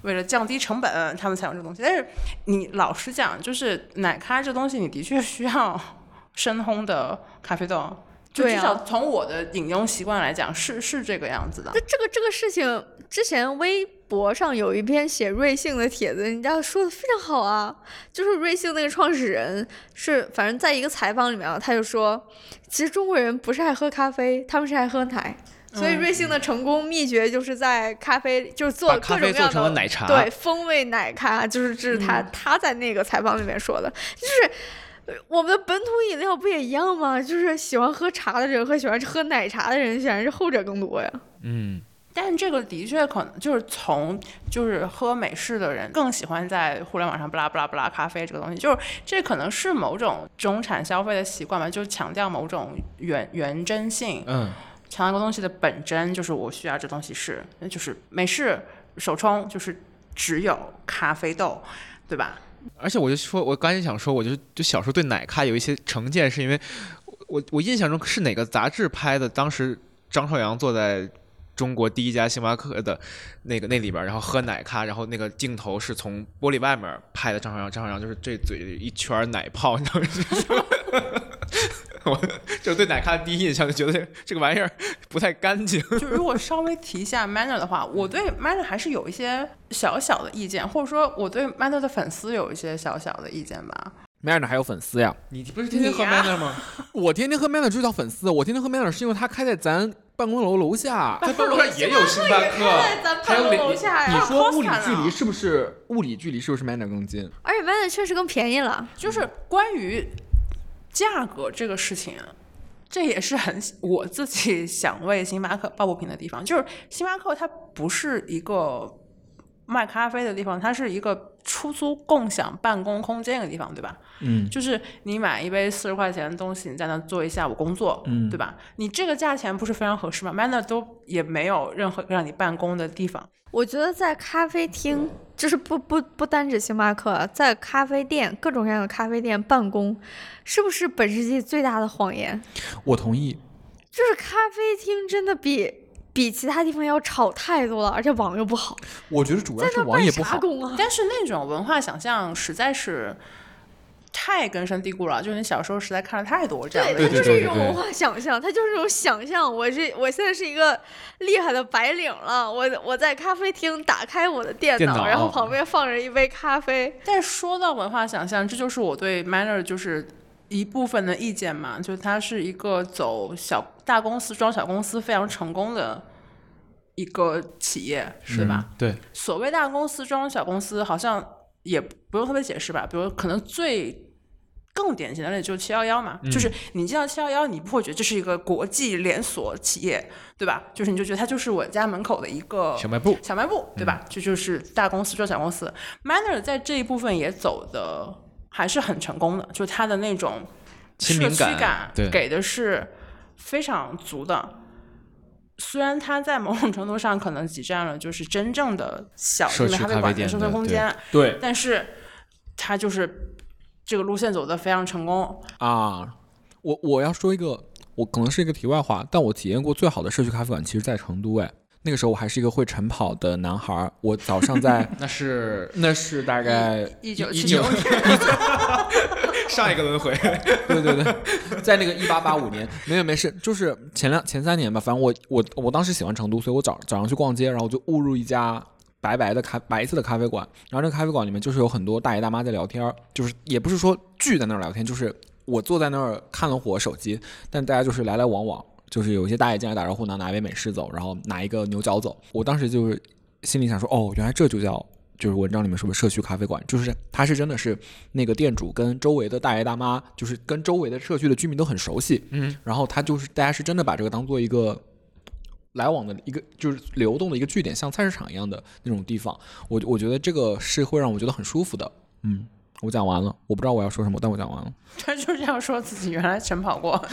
为了降低成本，他们才用这东西。但是你老实讲，就是奶咖这东西，你的确需要 深烘的咖啡豆。就至少从我的饮用习惯来讲，是是这个样子的。那这个这个事情，之前微博上有一篇写瑞幸的帖子，人家说的非常好啊。就是瑞幸那个创始人是，反正在一个采访里面，他就说，其实中国人不是爱喝咖啡，他们是爱喝奶。所以瑞幸的成功秘诀就是在咖啡，就是做各种各样的奶茶，对风味奶咖，就是这是他他在那个采访里面说的，就是。我们的本土饮料不也一样吗？就是喜欢喝茶的人和喜欢喝奶茶的人，显然是后者更多呀。嗯，但这个的确可能就是从就是喝美式的人更喜欢在互联网上不拉不拉不拉咖啡这个东西，就是这可能是某种中产消费的习惯吧，就强调某种原原真性。嗯，强调一个东西的本真，就是我需要这东西是，就是美式手冲就是只有咖啡豆，对吧？而且我就说，我刚才想说，我就就小时候对奶咖有一些成见，是因为我我印象中是哪个杂志拍的？当时张朝阳坐在中国第一家星巴克的那个那里边，然后喝奶咖，然后那个镜头是从玻璃外面拍的。张朝阳，张朝阳就是这嘴一圈奶泡，你知道吗？我就对奶咖的第一印象就觉得这个玩意儿不太干净。就如果稍微提一下 Manner 的话，我对 Manner 还是有一些小小的意见，或者说我对 Manner 的粉丝有一些小小的意见吧。Manner 还有粉丝呀？你不是天天喝 Manner 吗？我天天喝 Manner 就叫粉丝，我天天喝 Manner 是因为它开在咱办公楼楼下。办公楼下也有星巴克，还有楼下呀。你说物理距离是不是物理距离是不是 Manner 更近？而且 Manner 确实更便宜了。就是关于。价格这个事情，这也是很我自己想为星巴克抱不平的地方。就是星巴克它不是一个卖咖啡的地方，它是一个出租共享办公空间的地方，对吧？嗯，就是你买一杯四十块钱的东西，你在那做一下午工作，嗯对吧？你这个价钱不是非常合适吗？Manner 都也没有任何让你办公的地方。我觉得在咖啡厅，就是不不不单指星巴克，在咖啡店各种各样的咖啡店办公，是不是本世纪最大的谎言？我同意。就是咖啡厅真的比比其他地方要吵太多了，而且网又不好，我觉得主要是在那办网也不好。啥工啊？但是那种文化想象实在是太根深蒂固了，就是你小时候实在看了太多这样的对，人。它就是一种文化想象，它就是一种想象。我是我现在是一个厉害的白领了，我我在咖啡厅打开我的电电脑，然后旁边放着一杯咖啡。但说到文化想象，这就是我对 Manner 就是一部分的意见嘛，就是它是一个走小大公司装小公司非常成功的一个企业，是吧？对，所谓大公司装小公司，好像也不用特别解释吧。比如可能最更典型的例子就是七幺幺嘛，就是你见到七幺幺，你不会觉得这是一个国际连锁企业，对吧？就是你就觉得它就是我家门口的一个小卖部，小卖部，对吧？这就是大公司做小公司。Manner 在这一部分也走的还是很成功的，就他的那种社区感感给的是非常足的。虽然它在某种程度上可能挤占了就是真正的小社区咖啡馆的生存空间，对但是它就是这个路线走的非常成功。啊，我我要说一个，我可能是一个题外话，但我体验过最好的社区咖啡馆，其实在成都。哎，那个时候我还是一个会晨跑的男孩儿，我早上在 那是 那是大概一九一九 上一个轮回。对对对，在那个一八八五年，没有没事，就是前两前三年吧，反正我我我当时喜欢成都，所以我早早上去逛街，然后就误入一家白白的咖白色的咖啡馆，然后那个咖啡馆里面就是有很多大爷大妈在聊天儿，就是也不是说聚在那儿聊天，就是我坐在那儿看了会儿手机，但大家就是来来往往，就是有一些大爷进来打招呼，拿拿一杯美式走，然后拿一个牛角走，我当时就是心里想说，哦，原来这就叫。就是文章里面说的社区咖啡馆，就是他是真的是那个店主跟周围的大爷大妈，就是跟周围的社区的居民都很熟悉，嗯，然后他就是大家是真的把这个当做一个来往的一个就是流动的一个据点，像菜市场一样的那种地方，我我觉得这个是会让我觉得很舒服的。嗯，我讲完了，我不知道我要说什么，但我讲完了。他就这样说自己原来晨跑过，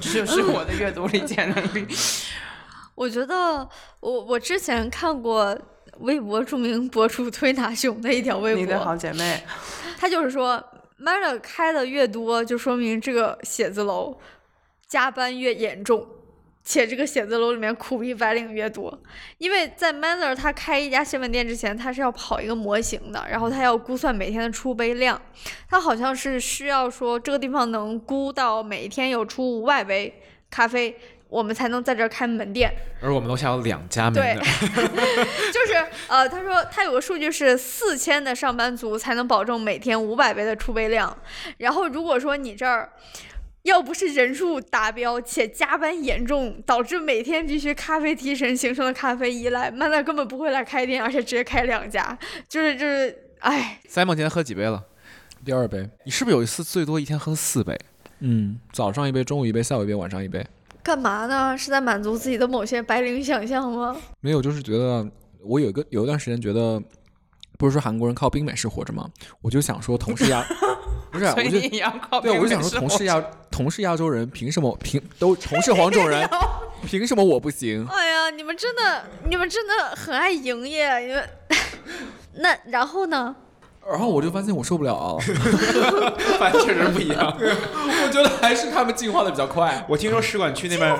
这就是我的阅读理解能力。我觉得我我之前看过微博著名博主推拿熊的一条微博你的博，好姐妹，他就是说 Manner 开的越多，就说明这个写字楼加班越严重。且这个写字楼里面苦逼白领越多，因为在 Manner 他开一家新门店之前，他是要跑一个模型的，然后他要估算每天的出杯量，他好像是需要说这个地方能估到每天有出五百杯咖啡，我们才能在这儿开门店。而我们楼下有两家门对，就是呃，他说他有个数据是四千的上班族才能保证每天五百杯的出杯量，然后如果说你这儿。要不是人数达标且加班严重，导致每天必须咖啡提神形成了咖啡依赖，曼娜根本不会来开店，而且直接开两家，就是就是，哎，Simon 今天喝几杯了？第二杯，你是不是有一次最多一天喝四杯？嗯，早上一杯，中午一杯，下午一杯，晚上一杯。干嘛呢？是在满足自己的某些白领想象吗？没有，就是觉得我有一个有一段时间觉得，不是说韩国人靠冰美式活着吗？我就想说，同是亚，不是，啊所以我就你也要靠对，我就想说，同是亚同是亚洲人，凭什么凭都同是黄种人，凭什么我不行？哎呀，你们真的，你们真的很爱营业，你们。那然后呢？然后我就发现我受不了啊，反正确实不一样。我觉得还是他们进化的比较快。我听说使馆区那边，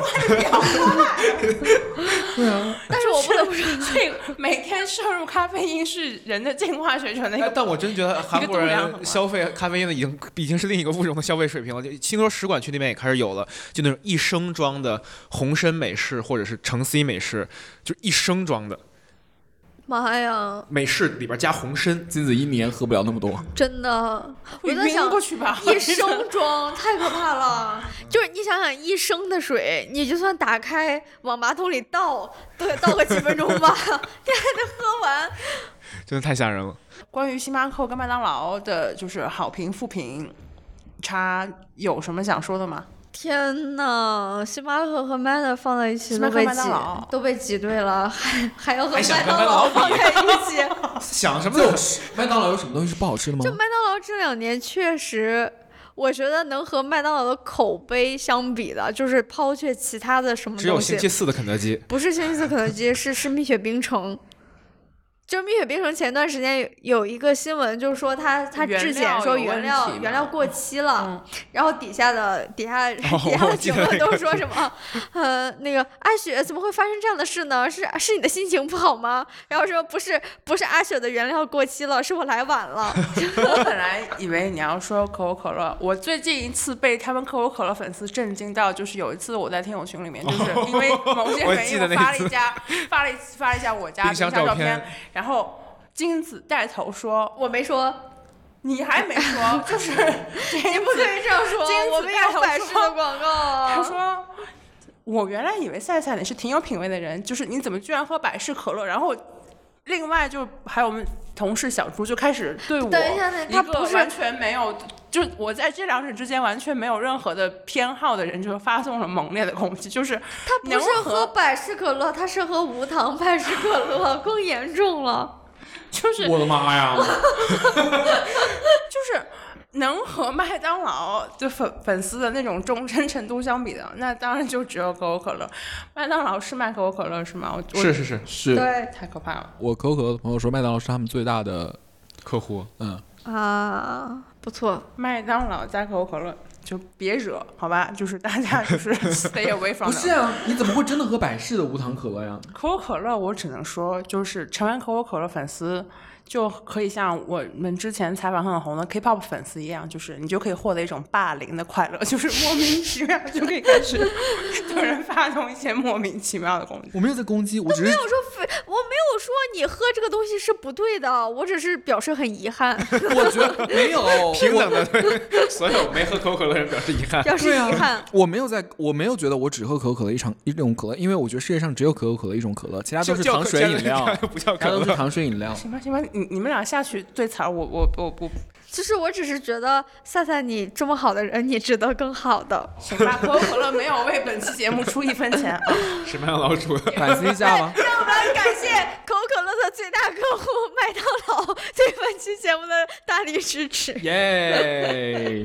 但是我不得不说，所以每天摄入咖啡因是人的进化水准的一个。哎但我真觉得韩国人消费咖啡因的已经已经是另一个物种的消费水平了。就听说使馆区那边也开始有了，就那种一升装的红参美式或者是橙 C 美式，就一升装的妈呀，美式里边加红参。金子一年喝不了那么多，真的，我在晕想过去吧，一升装太可怕了。就是你想想，一升的水，你就算打开往马桶里倒，都得倒个几分钟吧，你还得喝完。真的太吓人了。关于星巴克跟麦当劳的，就是好评负评差有什么想说的吗？天呐，星巴克和麦当放在一起都被挤都被挤兑了，还 还要和麦当劳放在一起，想什么？麦当劳有什么东西是不好吃的吗？就麦当劳这两年确实，我觉得能和麦当劳的口碑相比的，就是抛却其他的什么只有星期四的肯德基，不是星期四肯德基，是是蜜雪冰城。就蜜雪冰城前段时间有有一个新闻，就是说他他质检说原料原料过期了，然后底下的底下 底下的评论都说什么，呃，那个阿雪怎么会发生这样的事呢？是是你的心情不好吗？然后说不是不是阿雪的原料过期了，是我来晚了。我本来以为你要说可口可乐，我最近一次被他们可口可乐粉丝震惊到，就是有一次我在听友群里面，就是因为某些原因发了一家发了一发了一下我家冰箱照片。然后金子带头说：“我没说，你还没说，就是你不可以这样说。我们有百事的广告。他说，我原来以为赛赛你是挺有品位的人，就是你怎么居然喝百事可乐？然后另外就还有我们同事小朱就开始对我他不是完全没有，就我在这两者之间完全没有任何的偏好的人，就发送了猛烈的攻击。就是他不是喝百事可乐，他是喝无糖百事可乐，更严重了。”就是我的妈呀！就是能和麦当劳就粉粉丝的那种忠贞程度相比的，那当然就只有可口可乐。麦当劳是卖可口可乐是吗？我是是是是，对，太可怕了。我可口可乐的朋友说，麦当劳是他们最大的客户。嗯啊，不错，麦当劳加可口可乐。就别惹，好吧？就是大家就是 stay away from。不是啊，你怎么会真的喝百事的无糖可乐呀？可口可乐，我只能说，就是成为可口可乐粉丝。就可以像我们之前采访很红的 K-pop 粉丝一样，就是你就可以获得一种霸凌的快乐，就是莫名其妙就可以开始对人发动一些莫名其妙的攻击。我没有在攻击，我只是没有说，我没有说你喝这个东西是不对的，我只是表示很遗憾。我觉得没有 平等的对所有没喝可口可乐的人表示遗憾。表示遗憾。我没有在，我没有觉得我只喝可口可乐一场一种可乐，因为我觉得世界上只有可口可乐一种可乐，其他都是糖水饮料，不叫可乐，都是糖水饮料。行吧，行吧。你们俩下去对词儿，我我我不。其实我只是觉得赛赛你这么好的人，你值得更好的。行吧，可口可乐没有为本期节目出一分钱，是麦当劳出的，反思一下吧。让我们感谢可口可乐的最大客户麦当劳对本期节目的大力支持。耶！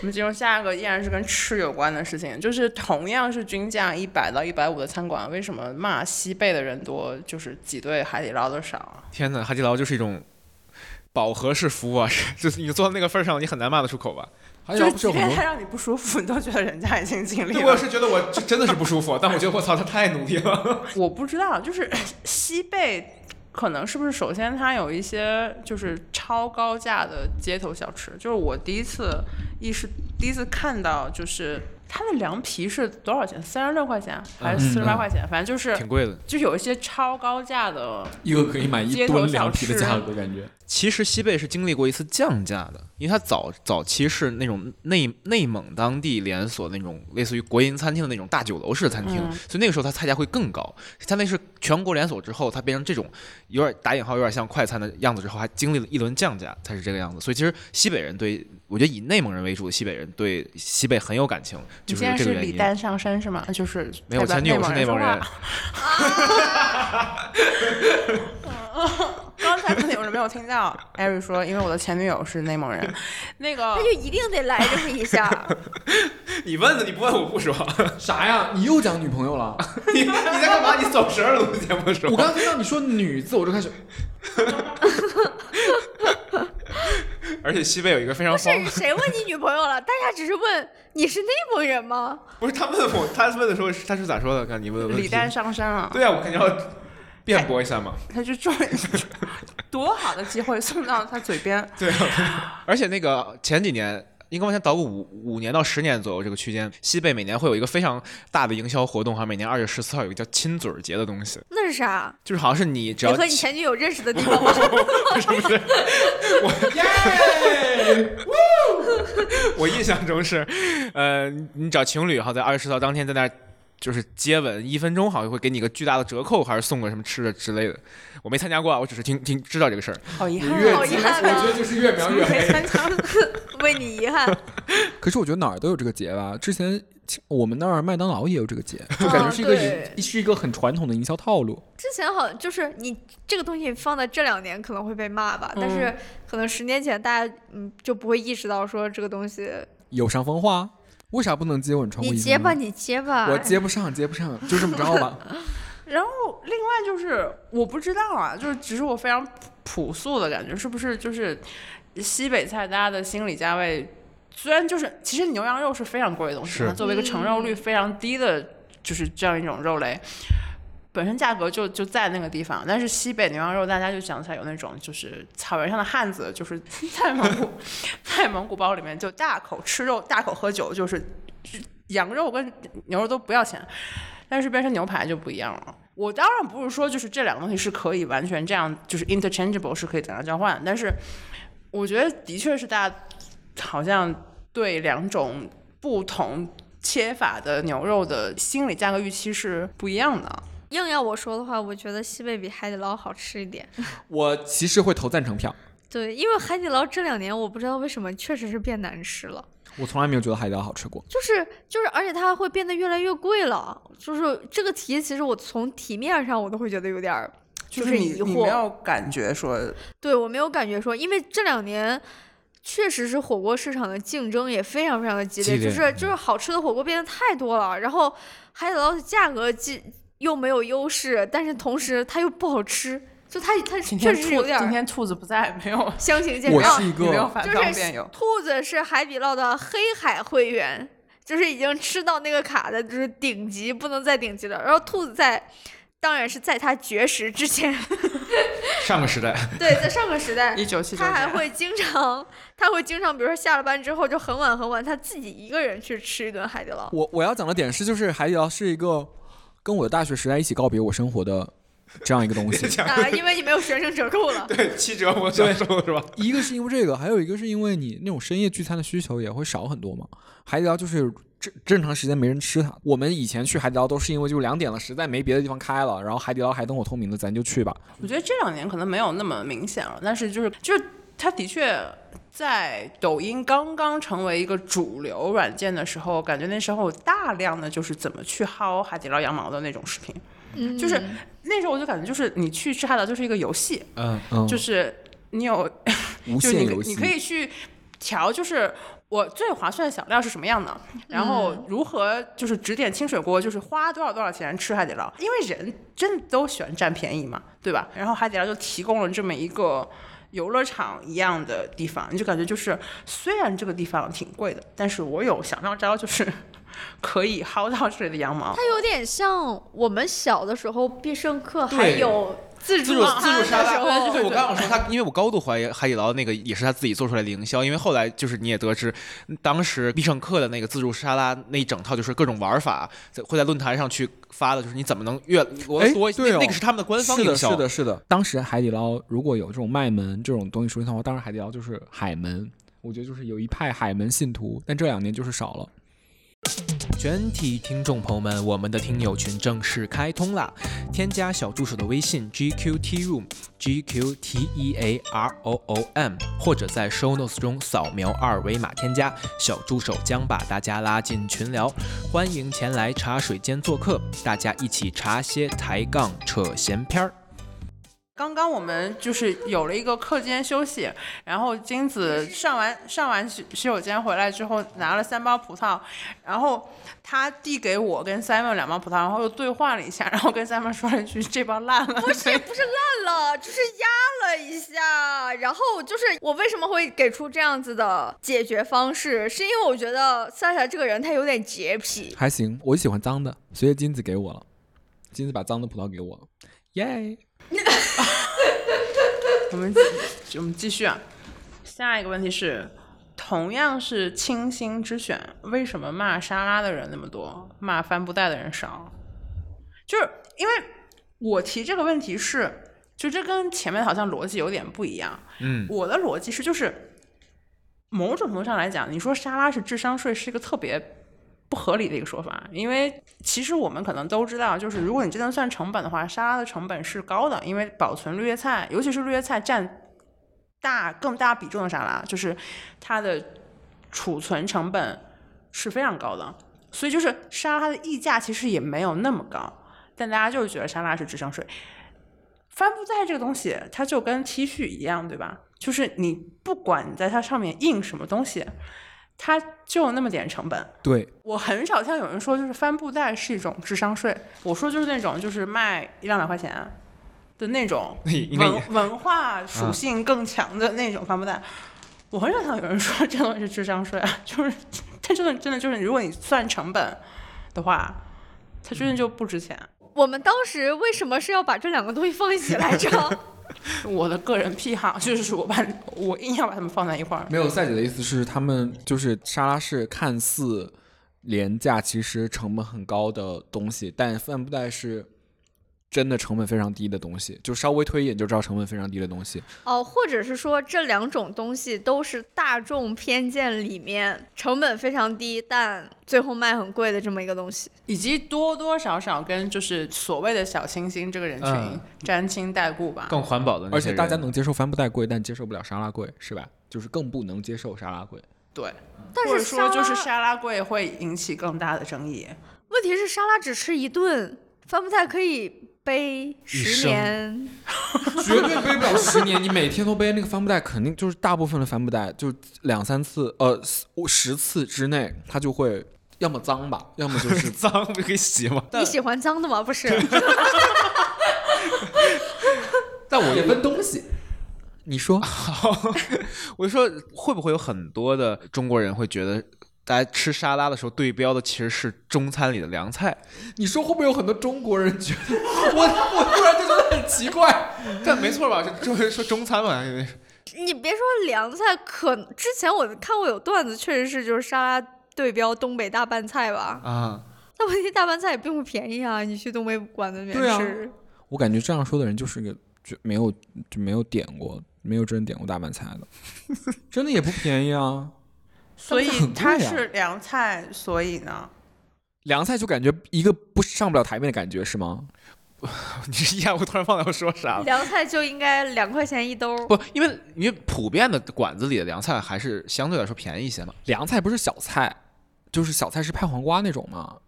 我们进入下一个，依然是跟吃有关的事情，就是同样是均价一百到一百五的餐馆，为什么骂西贝的人多，就是挤兑海底捞的少？天哪，海底捞就是一种。饱和式服务啊，就是你做到那个份儿上，你很难骂得出口吧？就是即便他让你不舒服，你都觉得人家已经尽力了。我是觉得我真的是不舒服，但我觉得我操，他太努力了。我不知道，就是西贝可能是不是首先它有一些就是超高价的街头小吃，就是我第一次意识，第一次看到就是。它的凉皮是多少钱？三十六块钱还是四十八块钱？反正就是挺贵的。就有一些超高价的，一个可以买一吨凉皮的价格，感觉。其实西贝是经历过一次降价的，因为它早早期是那种内内蒙当地连锁那种类似于国营餐厅的那种大酒楼式的餐厅，所以那个时候它菜价会更高。它那是全国连锁之后，它变成这种有点打引号有点像快餐的样子之后，还经历了一轮降价才是这个样子。所以其实西北人对。我觉得以内蒙人为主的西北人对西北很有感情，就是这个原因。李诞上身是吗？就是没有前女友是内蒙人。刚才可能有人没有听到，艾瑞说，因为我的前女友是内蒙人，那个那就一定得来这么一下。你问的，你不问我不说。啥呀？你又讲女朋友了？你你在干嘛？你走神了？录节目的时候。我刚听到你说女字，我就开始。而且西北有一个非常不是谁问你女朋友了？大家只是问你是内蒙人吗？不是他问我，他问的时候他是咋说的？看你问问李诞上山了。对啊，我肯定要辩驳一下嘛。他就终于多好的机会送到他嘴边。对啊，而且那个前几年。应该往前倒个五五年到十年左右这个区间，西贝每年会有一个非常大的营销活动，哈，每年二月十四号有一个叫亲嘴儿节的东西。那是啥？就是好像是你只要你和你前女友认识的地方吗？是不是？我耶！我印象中是，呃，你找情侣哈，在二月十四号当天在那儿就是接吻一分钟好像会给你一个巨大的折扣，还是送个什么吃的之类的。我没参加过，我只是听听知道这个事儿。好遗憾，越好遗憾啊我觉得就是越描越黑。为你遗憾。可是我觉得哪儿都有这个节吧，之前我们那儿麦当劳也有这个节，就感觉是一个是一个很传统的营销套路。之前好像就是你这个东西放在这两年可能会被骂吧，但是可能十年前大家嗯就不会意识到说这个东西。有伤风化，为啥不能接吻穿过一分钟你接吧，你接吧。我接不上，接不上，就这么着吧。然后另外就是我不知道啊，就是只是我非常朴朴素的感觉，是不是就是西北菜大家的心理价位，虽然就是其实牛羊肉是非常贵的东西，它作为一个成肉率非常低的，就是这样一种肉类。本身价格就就在那个地方，但是西北牛羊肉大家就想起来有那种就是草原上的汉子，就是 在蒙古在蒙古包里面就大口吃肉大口喝酒，就是羊肉跟牛肉都不要钱，但是变成牛排就不一样了。我当然不是说就是这两个东西是可以完全这样就是 interchangeable 是可以等价交换，但是我觉得的确是大家好像对两种不同切法的牛肉的心理价格预期是不一样的。硬要我说的话，我觉得西贝比海底捞好吃一点。我其实会投赞成票，对，因为海底捞这两年我不知道为什么确实是变难吃了，我从来没有觉得海底捞好吃过。就是就是，而且它会变得越来越贵了。就是这个题，其实我从题面上我都会觉得有点儿，就是你疑你没惑。有感觉说对我没有感觉说，因为这两年。确实是火锅市场的竞争也非常非常的激烈，激烈就是就是好吃的火锅变得太多了，然后海底捞的价格既又没有优势，但是同时它又不好吃，就它它确今天兔实有点儿今天兔子不在，没有 相形见我。是一个，就是。兔子是海底捞的黑海会员，就是已经吃到那个卡的，就是顶级，不能再顶级了。然后兔子在，当然是在它绝食之前，上个时代，对，在上个时代，一九七他还，会经常，他会经常，比如说下了班之后就很晚很晚，他自己一个人去吃一顿海底捞。我我要讲的点是，就是海底捞是一个跟我的大学时代一起告别我生活的这样一个东西。啊，因为你没有学生折扣了。对七折我享受是吧？一个是因为这个，还有一个是因为你那种深夜聚餐的需求也会少很多嘛。海底捞就是正正常时间没人吃它。我们以前去海底捞都是因为就两点了，实在没别的地方开了，然后海底捞还灯火通明的，咱就去吧。我觉得这两年可能没有那么明显了，但是就是就是它的确在抖音刚刚成为一个主流软件的时候，感觉那时候有大量的就是怎么去薅海底捞羊毛的那种视频，嗯就是那时候我就感觉就是你去吃海底捞就是一个游戏，嗯，嗯，就是你有无 就是你可限游戏，你可以去调，就是我最划算的小料是什么样的，然后如何就是指点清水锅，就是花多少多少钱吃海底捞，因为人真的都喜欢占便宜嘛，对吧？然后海底捞就提供了这么一个。游乐场一样的地方，你就感觉就是，虽然这个地方挺贵的，但是我有小妙招，就是 可以薅到这里的羊毛。它有点像我们小的时候必胜客还有自自助自助沙拉，对我刚想说他，因为我高度怀疑海底捞那个也是他自己做出来的营销，因为后来就是你也得知，当时必胜客的那个自助沙拉那一整套就是各种玩法，在会在论坛上去发的，就是你怎么能越摞哎得多，对哦那那个是他们的官方的，营销，是的，是的。当时海底捞如果有这种卖门这种东西出现的话，当时海底捞就是海门，我觉得就是有一派海门信徒，但这两年就是少了。全体听众朋友们，我们的听友群正式开通啦！添加小助手的微信 GQ T Room G Q T E A R O O M，或者在 Show Notes 中扫描二维码添加，小助手将把大家拉进群聊，欢迎前来茶水间做客，大家一起茶歇抬杠扯闲篇儿。刚刚我们就是有了一个课间休息，然后金子上完上完洗洗手间回来之后，拿了三包葡萄，然后他递给我跟 Simon 两包葡萄，然后又兑换了一下，然后跟 Simon 说了一句：“这包烂了。”不是不是烂了，就是压了一下。然后就是我为什么会给出这样子的解决方式，是因为我觉得夏夏这个人他有点洁癖。还行，我喜欢脏的，所以金子给我了，金子把脏的葡萄给我了，耶！我们我们继续啊，下一个问题是，同样是清新之选，为什么骂沙拉的人那么多，骂帆布袋的人少？就是因为我提这个问题是，就这跟前面好像逻辑有点不一样。嗯，我的逻辑是，就是某种程度上来讲，你说沙拉是智商税，是一个特别不合理的一个说法，因为其实我们可能都知道，就是如果你真的算成本的话，沙拉的成本是高的，因为保存绿叶菜，尤其是绿叶菜占大更大比重的沙拉，就是它的储存成本是非常高的，所以就是沙拉的溢价其实也没有那么高，但大家就是觉得沙拉是智商税。帆布袋这个东西，它就跟 T 恤一样，对吧？就是你不管你在它上面印什么东西。它就那么点成本，对我很少像有人说就是帆布袋是一种智商税。我说就是那种就是卖一两百块钱的那种 文文化属性更强的那种帆布袋，我很少像有人说这东西是智商税啊。就是它真的真的就是如果你算成本的话，它真的就不值钱。我们当时为什么是要把这两个东西放一起来着？我的个人癖好就是我把我硬要把他们放在一块儿。没有赛姐的意思是，他们就是沙拉是看似廉价，其实成本很高的东西，但帆布袋是。真的成本非常低的东西，就稍微推一点就知道成本非常低的东西。哦，或者是说这两种东西都是大众偏见里面成本非常低，但最后卖很贵的这么一个东西，以及多多少少跟就是所谓的小清新这个人群沾亲带故吧。更环保的，而且大家能接受帆布袋贵，但接受不了沙拉贵，是吧？就是更不能接受沙拉贵。对，但是说就是沙拉贵会引起更大的争议。问题是沙拉只吃一顿，帆布袋可以。背十年，绝对背不了十年。你每天都背那个帆布袋，肯定就是大部分的帆布袋，就两三次，呃，十次之内，它就会要么脏吧，要么就是 脏，不可以洗吗？你喜欢脏的吗？不是。但我也分东西。你说，我就说，会不会有很多的中国人会觉得？大家吃沙拉的时候对标的其实是中餐里的凉菜，你说会不会有很多中国人觉得我我突然就觉得很奇怪？但没错吧？就就是说中餐嘛，因为你别说凉菜，可之前我看过有段子，确实是就是沙拉对标东北大拌菜吧？啊，那问题大拌菜也并不便宜啊！你去东北馆子里面吃，我感觉这样说的人就是个就没有就没有点过，没有真点过大拌菜的，真的也不便宜啊。所以它是凉菜，所以呢，凉菜就感觉一个不上不了台面的感觉是吗？你是一下我突然忘了要说啥了？凉菜就应该两块钱一兜？不，因为因为普遍的馆子里的凉菜还是相对来说便宜一些嘛。凉菜不是小菜，就是小菜是拍黄瓜那种嘛，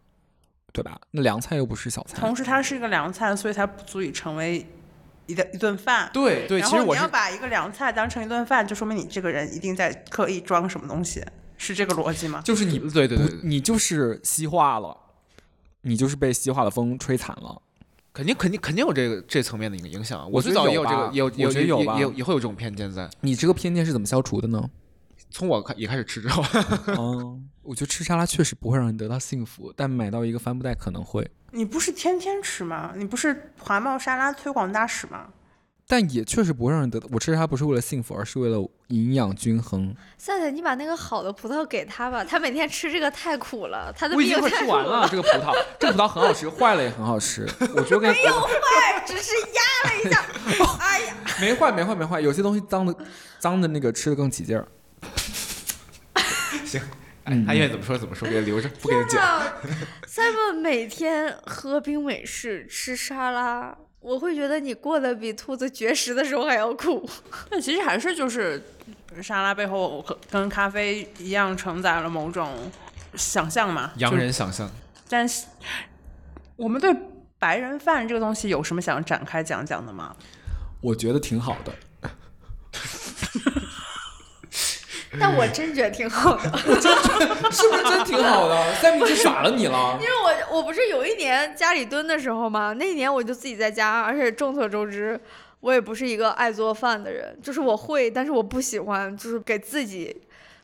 对吧？那凉菜又不是小菜。同时，它是一个凉菜，所以它不足以成为。一的一顿饭，对对，然后你要把一个凉菜当成一顿饭，就说明你这个人一定在刻意装什么东西，是这个逻辑吗？就是你对对对，你就是西化了，你就是被西化的风吹惨了，肯定肯定肯定有这个这层面的一个影响。我最早也有这个，有有也有也也会有这种偏见在。你这个偏见是怎么消除的呢？从我开也开始吃之后，嗯，我觉得吃沙拉确实不会让你得到幸福，但买到一个帆布袋可能会。你不是天天吃吗？你不是华贸沙拉推广大使吗？但也确实不会让人得。我吃它不是为了幸福，而是为了营养均衡。赛赛，你把那个好的葡萄给他吧，他每天吃这个太苦了，他的我已经快吃完了。这个葡萄，这个葡萄很好吃，坏了也很好吃。我觉得没有坏，只是压了一下。哎呀，没坏，没坏，没坏。有些东西脏的，脏的那个吃的更起劲儿。行。他愿意怎么说怎么说，给他留着，不给他讲。Simon 每天喝冰美式，吃沙拉，我会觉得你过得比兔子绝食的时候还要苦。但其实还是就是沙拉背后跟咖啡一样，承载了某种想象嘛，洋人想象。但是我们对白人饭这个东西有什么想展开讲讲的吗？我觉得挺好的。但我真觉得挺好的，我真觉得是不是真挺好的？三米就耍了你了。因为我我不是有一年家里蹲的时候嘛，那一年我就自己在家，而且众所周知，我也不是一个爱做饭的人，就是我会，但是我不喜欢，就是给自己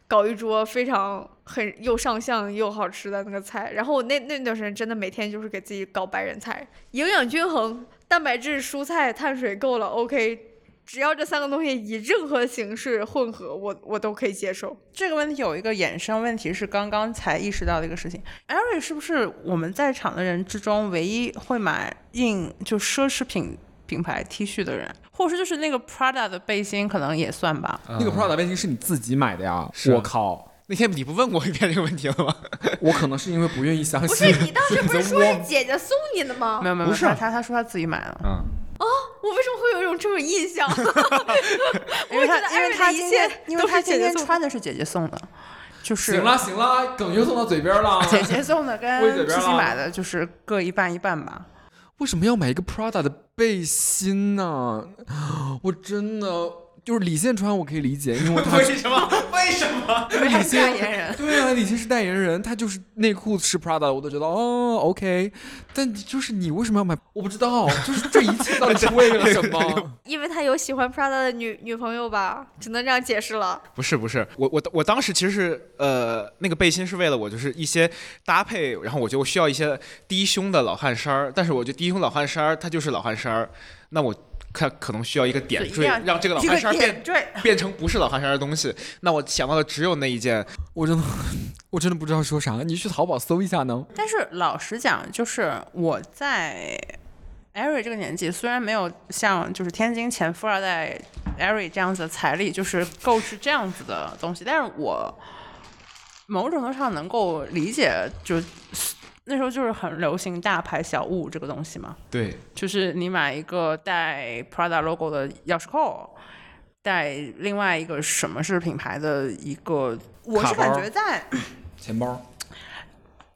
搞一桌非常很又上相又好吃的那个菜。然后我那那段时间真的每天就是给自己搞白人菜，营养均衡，蛋白质、蔬菜、碳水够了，OK。只要这三个东西以任何形式混合，我我都可以接受。这个问题有一个衍生问题是刚刚才意识到的一个事情，Eric 是不是我们在场的人之中唯一会买印就奢侈品品牌 T 恤的人，或者说就是那个 Prada 的背心可能也算吧？那个 Prada 背心是你自己买的呀？我靠！那天你不问过我一遍这个问题了吗？我可能是因为不愿意相信不。是你当时不是说是姐姐送你的吗？没有没有，不是他他他说他自己买的，嗯，我为什么会有一种这种印象？因为他我觉得因为他一今切天因为他今天穿的是姐姐送的，就是行了行了，梗又送到嘴边了。姐姐送的跟 喂嘴边 T 西了买的就是各一半一半吧。为什么要买一个 Prada 的背心呢？我真的就是李现穿我可以理解，因为他 为什么？为什么？因 为他是代言人，对啊，李现是代言人，他就是内裤是 Prada，我都觉得哦 OK。但就是你为什么要买？我不知道，就是这一切到底是为了什么？因为他有喜欢 Prada 的女女朋友吧，只能这样解释了。不是不是，我我我当时其实是呃那个背心是为了我就是一些搭配，然后我就需要一些低胸的老汉衫儿，但是我觉得低胸老汉衫儿它就是老汉衫儿，那我看可能需要一个点缀让这个老汉衫变点缀。变成不是老汉衫的东西，那我想到的只有那一件，我真的 我真的不知道说啥，你去淘宝搜一下呢。但是老实讲，就是我在艾瑞这个年纪，虽然没有像就是天津前富二代艾瑞这样子的财力，就是购置这样子的东西，但是我某种程度上能够理解，就那时候就是很流行大牌小物这个东西嘛。对，就是你买一个带 Prada logo 的钥匙扣，带另外一个什么是品牌的一个，我是感觉在 钱包，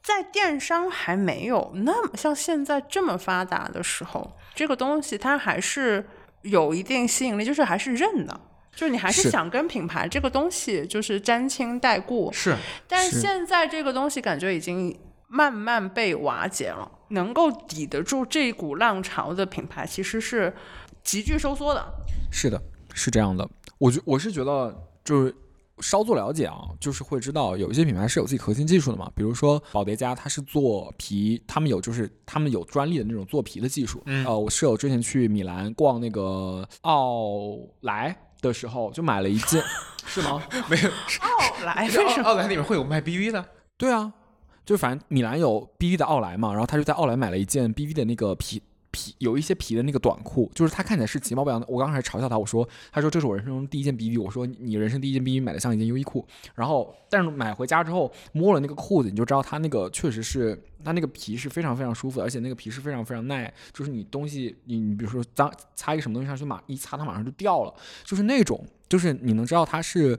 在电商还没有那么像现在这么发达的时候，这个东西它还是有一定吸引力，就是还是认的。就是你还是是想跟品牌这个东西就是沾亲带故，是但是是现在这个东西感觉已经慢慢被瓦解了，能够抵得住这股浪潮的品牌其实是急剧收缩的。是的，是这样的。我觉我是觉得就是。稍作了解啊，就是会知道有一些品牌是有自己核心技术的嘛，比如说宝蝶家，它是做皮，他们有就是他们有专利的那种做皮的技术。嗯呃，我室友之前去米兰逛那个奥莱的时候，就买了一件，是吗？没有。奥莱为什么？奥奥莱里面会有卖 BV 的，对啊，就反正米兰有 BV 的奥莱嘛，然后他就在奥莱买了一件 BV 的那个皮皮，有一些皮的那个短裤，就是他看起来是其貌不扬的。我刚开始嘲笑他，我说，他说这是我人生中第一件 BV，我说你人生第一件 BV 买的像一件优衣库，然后但是买回家之后摸了那个裤子，你就知道它那个确实是它那个皮是非常非常舒服的，而且那个皮是非常非常耐，就是你东西你你比如说脏擦一个什么东西上去，马一擦它马上就掉了，就是那种就是你能知道它是。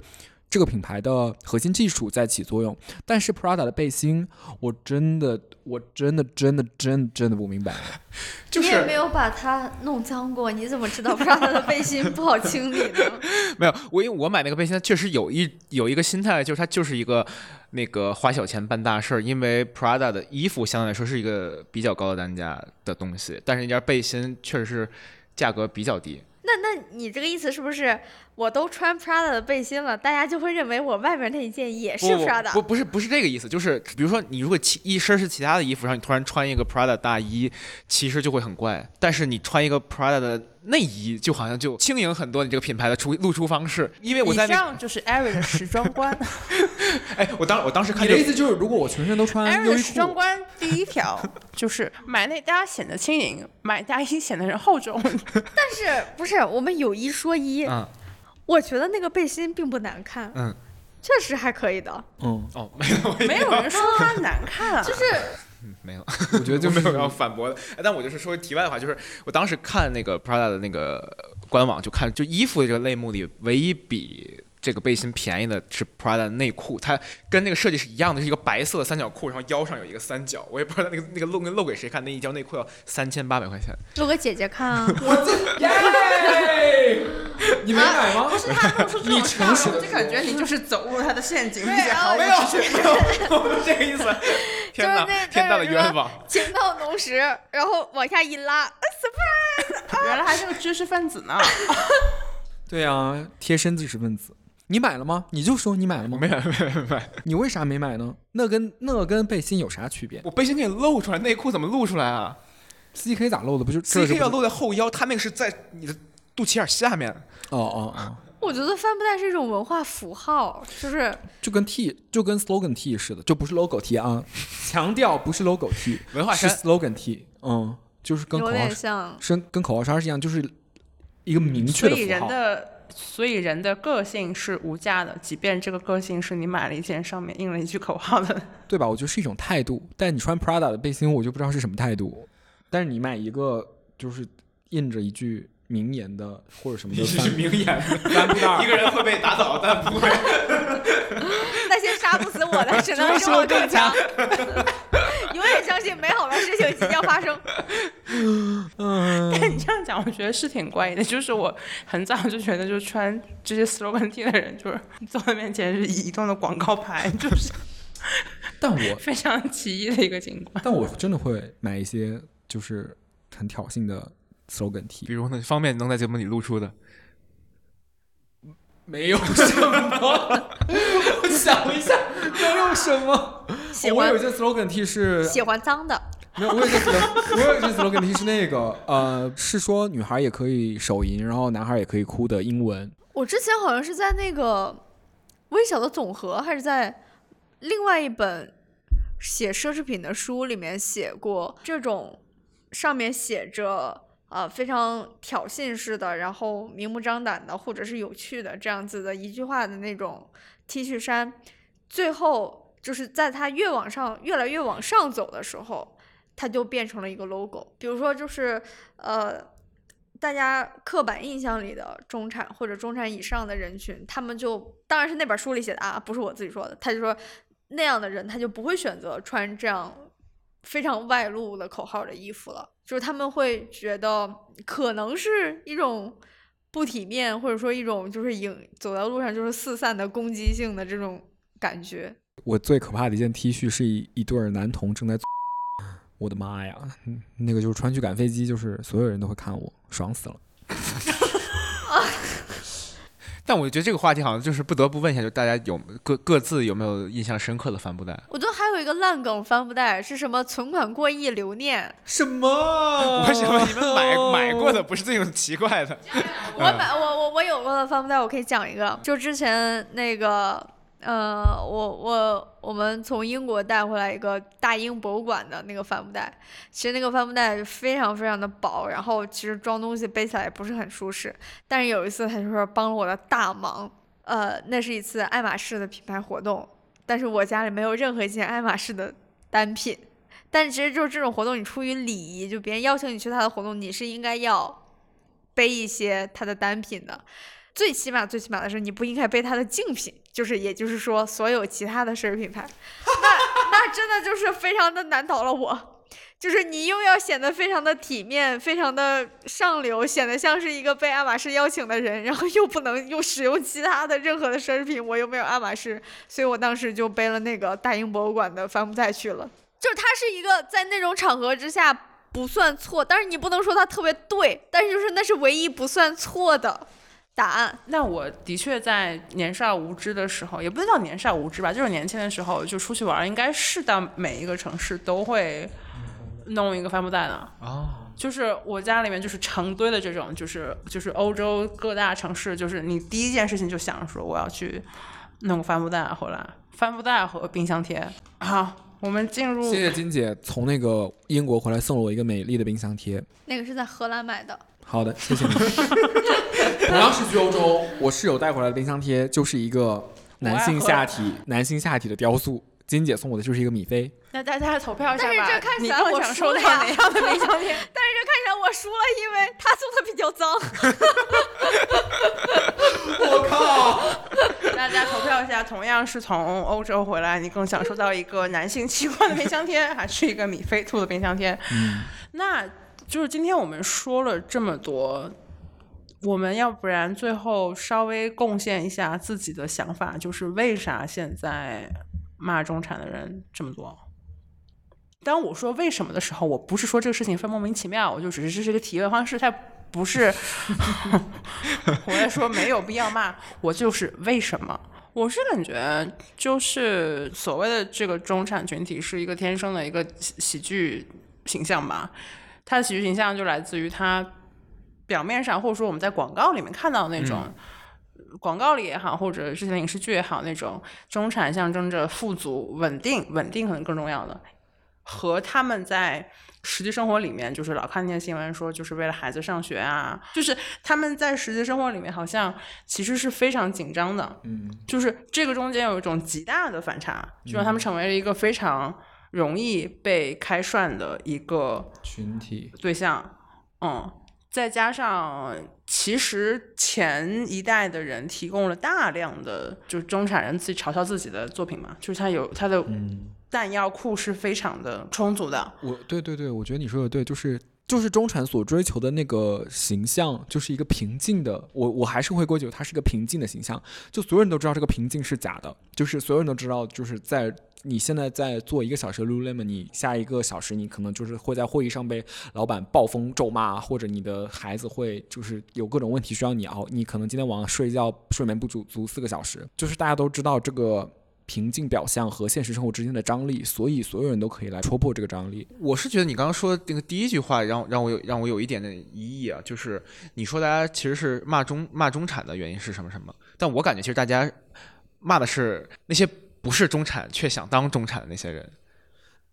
这个品牌的核心技术在起作用，但是 Prada 的背心，我真的，我真的，真的，真真的不明白。就是你也没有把它弄脏过，你怎么知道 Prada 的背心不好清理呢？没有我，因为我买那个背心，确实有一有一个心态，就是它就是一个那个花小钱办大事儿，因为 Prada 的衣服相对来说是一个比较高的单价的东西，但是那件背心确实是价格比较低。那那你这个意思是不是我都穿 Prada 的背心了，大家就会认为我外面那一件也是 Prada？不不是不是这个意思，就是比如说你如果其一身是其他的衣服，然后你突然穿一个 Prada 大衣，其实就会很怪。但是你穿一个 Prada 的内衣，就好像就轻盈很多。你这个品牌的出露出方式，因为我以在那上就是艾瑞的时装观。哎，我当我当时看你的意思就是，如果我全身都穿优衣艾瑞的时装库，观第一条就是买内搭显得轻盈，买大衣显得人厚重。但是不是我们有一说一，嗯我觉得那个背心并不难看，嗯确实还可以的。嗯，哦没有没有人说它难看啊，就是 没有。我觉得就是没有要反驳的，哎但我就是说题外的话，就是我当时看那个 Prada 的那个官网，就看就衣服这个类目里，唯一比这个背心便宜的是 Prada 的内裤，它跟那个设计是一样的，是一个白色的三角裤，然后腰上有一个三角，我也不知道那个那个露跟露给谁看，那一条内裤要三千八百块钱。露给姐姐看啊！耶，你没买吗？不是他露出这你种诚实的笑容，就感觉你就是走入了他的陷阱，并且然后毫无没有 知觉。没有，不是这个意思。天哪天大的冤枉！情到浓时，然后往下一拉，surprise！原来还是个知识分子呢。对啊，贴身知识分子。你买了吗？你就说你买了吗？没买没买没买，你为啥没买呢？那跟那跟背心有啥区别我背心给你露出来，内裤怎么露出来啊？C K 咋露的？不就是？CK 要露在后腰，他那个是在你的肚脐眼下面。哦哦哦，我觉得帆布袋是一种文化符号，就是就跟 T 就跟 slogan T 似的，就不是 logo T 啊，强调不是 logo T，文化是 slogan T，嗯，就是跟口有号点像。是跟口号衫是一样，就是一个明确的符号。人的所以人的个性是无价的，即便这个个性是你买了一件上面印了一句口号的，对吧？我觉得是一种态度。但你穿 Prada 的背心，我就不知道是什么态度。但是你买一个就是印着一句名言的或者什么的是名言，帆布袋一个人会被打倒，但不会。那些杀不死我的，只能使我更强。永远相信美好的事情即将发生。嗯，但你这样讲，我觉得是挺怪异的。就是我很早就觉得，就穿这些 slogan T 的人，就是坐在面前是移动的广告牌，就是 但我 非常奇异的一个情况。但我真的会买一些就是很挑衅的 slogan T，比如呢，方便能在节目里露出的。没有什么，我想一下，没有什么。喜欢我有一件 slogan T 是喜欢脏的，没有，我有一件 slogan，我有一件 slogan T 是那个呃，是说女孩也可以手淫，然后男孩也可以哭的英文。我之前好像是在那个《微小的总和》，还是在另外一本写奢侈品的书里面写过这种，上面写着呃非常挑衅式的，然后明目张胆的，或者是有趣的这样子的一句话的那种 T 恤衫，最后就是在它越往上、越来越往上走的时候，它就变成了一个 logo。比如说，就是呃。大家刻板印象里的中产或者中产以上的人群，他们就当然是那本书里写的啊，不是我自己说的。他就说那样的人，他就不会选择穿这样非常外露的口号的衣服了，就是他们会觉得可能是一种不体面，或者说一种就是影走在路上就是四散的攻击性的这种感觉。我最可怕的一件 T 恤是一一对儿男童正在，我的妈呀，嗯那个就是穿去赶飞机，就是所有人都会看我，爽死了。但我觉得这个话题好像就是不得不问一下，就大家有各各自有没有印象深刻的帆布袋？我觉得还有一个烂梗帆布袋是什么？存款过亿留念。什么？为什么你们买买过的不是这种奇怪的？我买我我我有过的帆布袋，我可以讲一个，就之前那个。呃，我我我们从英国带回来一个大英博物馆的那个帆布袋，其实那个帆布袋非常非常的薄，然后其实装东西背起来也不是很舒适。但是有一次，他就说帮了我的大忙。呃，那是一次爱马仕的品牌活动，但是我家里没有任何一件爱马仕的单品。但其实就是这种活动，你出于礼仪，就别人邀请你去他的活动，你是应该要背一些他的单品的。最起码最起码的是，你不应该背他的竞品。就是，也就是说，所有其他的奢侈品牌，那那真的就是非常的难倒了我。就是你又要显得非常的体面，非常的上流，显得像是一个被爱马仕邀请的人，然后又不能又使用其他的任何的奢侈品，我又没有爱马仕，所以我当时就背了那个大英博物馆的帆布袋去了。就是它是一个在那种场合之下不算错，但是你不能说它特别对，但是就是那是唯一不算错的。答案。那我的确在年少无知的时候，也不能叫年少无知吧，就是年轻的时候就出去玩，应该是到每一个城市都会弄一个帆布袋的。哦，就是我家里面就是成堆的这种，就是就是欧洲各大城市，就是你第一件事情就想着说我要去弄个帆布袋回来，帆布袋和冰箱贴。好，我们进入。谢谢金姐从那个英国回来送了我一个美丽的冰箱贴。那个是在荷兰买的。好的，谢谢你。同样是去欧洲，我室友带回来的冰箱贴就是一个男性下体、男性下体的雕塑。金姐送我的就是一个米菲。那大家投票一下吧。但是这看起来我想收到哪样的冰箱贴？但是这看起来我输了，因为他送的比较脏。我靠！大家投票一下，同样是从欧洲回来，你更想收到一个男性器官的冰箱贴，还是一个米菲兔的冰箱贴？嗯，那就是今天我们说了这么多。我们要不然最后稍微贡献一下自己的想法，就是为啥现在骂中产的人这么多？当我说为什么的时候，我不是说这个事情非莫名其妙，我就只是这是一个提问方式，它不是 我在说没有必要骂，我就是为什么？我是感觉就是所谓的这个中产群体是一个天生的一个喜喜剧形象吧，他的喜剧形象就来自于他。表面上，或者说我们在广告里面看到的那种，广告里也好，或者之前影视剧也好，那种中产象征着富足、稳定，稳定可能更重要的，和他们在实际生活里面，就是老看那些新闻说，就是为了孩子上学啊，就是他们在实际生活里面好像其实是非常紧张的，嗯，就是这个中间有一种极大的反差，就让他们成为了一个非常容易被开涮的一个群体。对象，嗯，再加上其实前一代的人提供了大量的就是中产人自己嘲笑自己的作品嘛，就是他有他的弹药库是非常的充足的，我对对对，我觉得你说的对，就是就是中产所追求的那个形象，就是一个平静的。我我还是会归咎它是一个平静的形象，就所有人都知道这个平静是假的，就是所有人都知道，就是在你现在在做一个小时的 Lululemon，你下一个小时你可能就是会在会议上被老板暴风咒骂，或者你的孩子会就是有各种问题需要你熬，你可能今天晚上睡觉睡眠不足足四个小时，就是大家都知道这个。平静表象和现实生活之间的张力，所以所有人都可以来戳破这个张力。我是觉得你刚刚说的那个第一句话，让让我有让我有一点点疑义啊，就是你说大家其实是骂中骂中产的原因是什么什么？但我感觉其实大家骂的是那些不是中产却想当中产的那些人。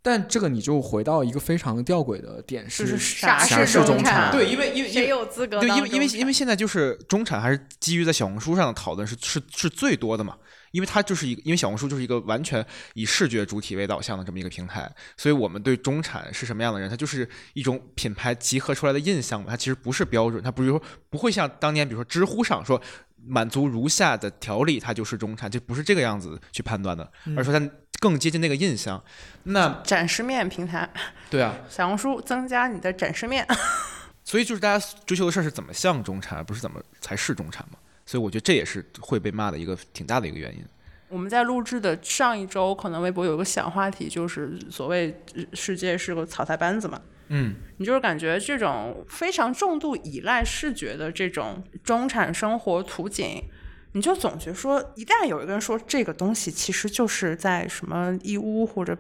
但这个你就回到一个非常吊诡的点是啥是中产？对，因为因为谁有资格？对，因为因为因为现在就是中产还是基于在小红书上的讨论是是是最多的嘛。因为它就是一个，因为小红书就是一个完全以视觉主体为导向的这么一个平台，所以我们对中产是什么样的人，它就是一种品牌集合出来的印象嘛。它其实不是标准，它不是说不会像当年比如说知乎上说满足如下的条例，它就是中产，就不是这个样子去判断的，而说它更接近那个印象。那展示面平台，对啊，小红书增加你的展示面，所以就是大家追求的事儿是怎么像中产，而不是怎么才是中产嘛。所以我觉得这也是会被骂的一个挺大的一个原因。我们在录制的上一周，可能微博有个小话题，就是所谓世界是个草台班子嘛。嗯，你就是感觉这种非常重度依赖视觉的这种中产生活图景，你就总觉得说，一旦有一个人说这个东西其实就是在什么义乌或者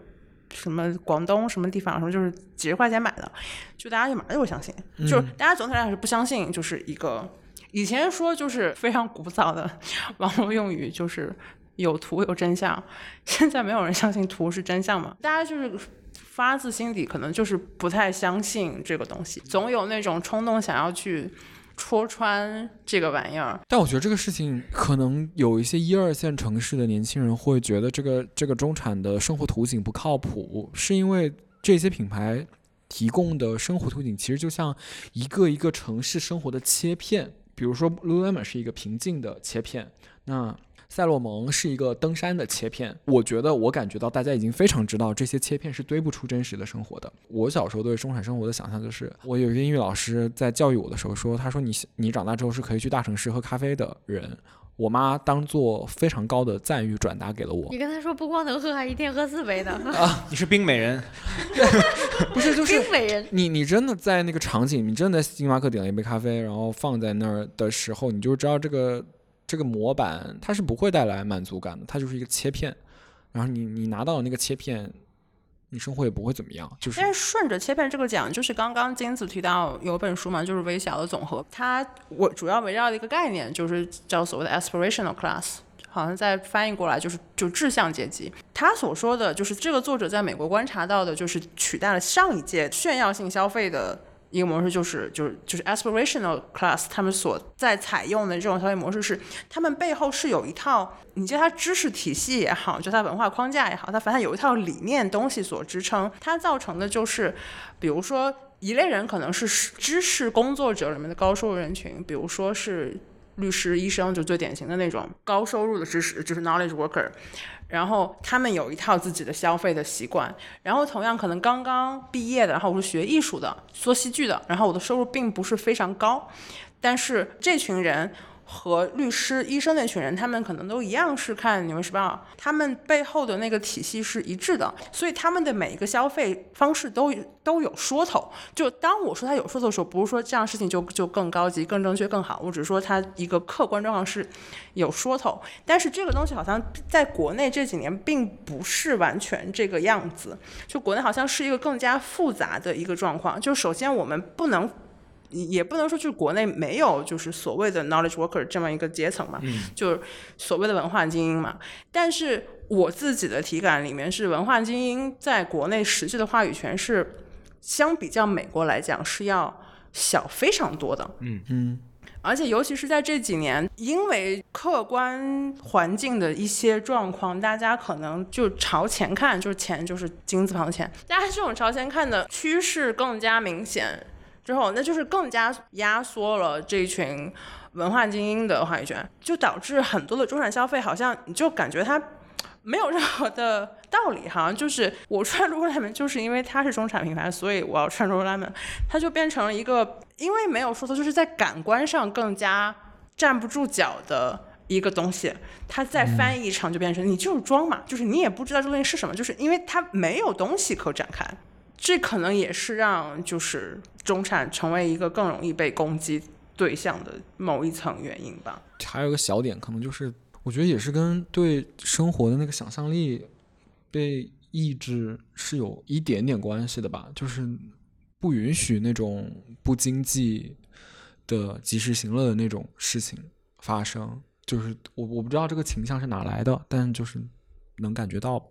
什么广东什么地方，什么就是几十块钱买的，就大家就马上就会相信。就是大家总体来说是不相信，就是一个以前说就是非常古早的 网络用语，就是。有图有真相，现在没有人相信图是真相嘛？大家就是发自心底，可能就是不太相信这个东西，总有那种冲动想要去戳穿这个玩意儿。但我觉得这个事情，可能有一些一二线城市的年轻人会觉得这个这个中产的生活图景不靠谱，是因为这些品牌提供的生活图景其实就像一个一个城市生活的切片，比如说 Lululemon 是一个平静的切片，那。赛洛蒙是一个登山的切片，我觉得我感觉到大家已经非常知道这些切片是堆不出真实的生活的。我小时候对中产生活的想象就是，我有一个英语老师在教育我的时候说，他说你你长大之后是可以去大城市喝咖啡的人。我妈当做非常高的赞誉转达给了我。你跟她说不光能喝，还一天喝四杯呢啊！你是冰美人，不是就是冰美人。你你真的在那个场景，你真的在星巴克点了一杯咖啡，然后放在那儿的时候，你就知道这个。这个模板它是不会带来满足感的，它就是一个切片，然后你你拿到那个切片，你生活也不会怎么样。就是，但是顺着切片这个讲，就是刚刚金子提到有本书嘛，就是微小的总和，它我主要围绕的一个概念就是叫所谓的 aspirational class，好像在翻译过来就是就志向阶级。他所说的就是这个作者在美国观察到的，就是取代了上一届炫耀性消费的。一个模式就是就是就是 aspirational class，他们所在采用的这种消费模式是，他们背后是有一套，你叫它知识体系也好，就它文化框架也好，它反正有一套理念东西所支撑，它造成的就是，比如说一类人可能是知识工作者里面的高收入人群，比如说是律师、医生，就最典型的那种高收入的知识，就是 knowledge worker。然后他们有一套自己的消费的习惯，然后同样可能刚刚毕业的，然后我是学艺术的，做戏剧的，然后我的收入并不是非常高，但是这群人。和律师、医生那群人，他们可能都一样是看《纽约时报》，他们背后的那个体系是一致的，所以他们的每一个消费方式都都有说头。就当我说他有说头的时候，不是说这样事情就就更高级、更正确、更好，我只是说他一个客观状况是有说头。但是这个东西好像在国内这几年并不是完全这个样子，就国内好像是一个更加复杂的一个状况。就首先我们不能。也不能说就是国内没有就是所谓的 knowledge worker 这么一个阶层嘛，就是所谓的文化精英嘛。但是我自己的体感里面是文化精英在国内实际的话语权是相比较美国来讲是要小非常多的。嗯嗯。而且，尤其是在这几年，因为客观环境的一些状况，大家可能就朝前看，就是钱就是金字旁的钱，大家这种朝前看的趋势更加明显，之后那就是更加压缩了这一群文化精英的话语权，就导致很多的中产消费好像你就感觉它没有任何的道理，好像就是我穿 Lululemon 就是因为它是中产品牌，所以我要穿 Lululemon，它就变成了一个。因为没有说错，就是在感官上更加站不住脚的一个东西，它再翻译成就变成你就是装嘛，就是你也不知道这东西是什么，就是因为它没有东西可展开，这可能也是让就是中产成为一个更容易被攻击对象的某一层原因吧。还有个小点，可能就是我觉得也是跟对生活的那个想象力被抑制是有一点点关系的吧，就是。不允许那种不经济的及时行乐的那种事情发生，就是我我不知道这个倾向是哪来的，但就是能感觉到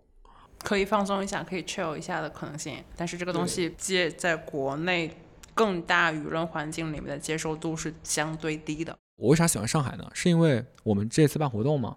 可以放松一下，可以 chill 一下的可能性。但是这个东西接在国内更大舆论环境里面的接受度是相对低的。我为啥喜欢上海呢？是因为我们这次办活动嘛。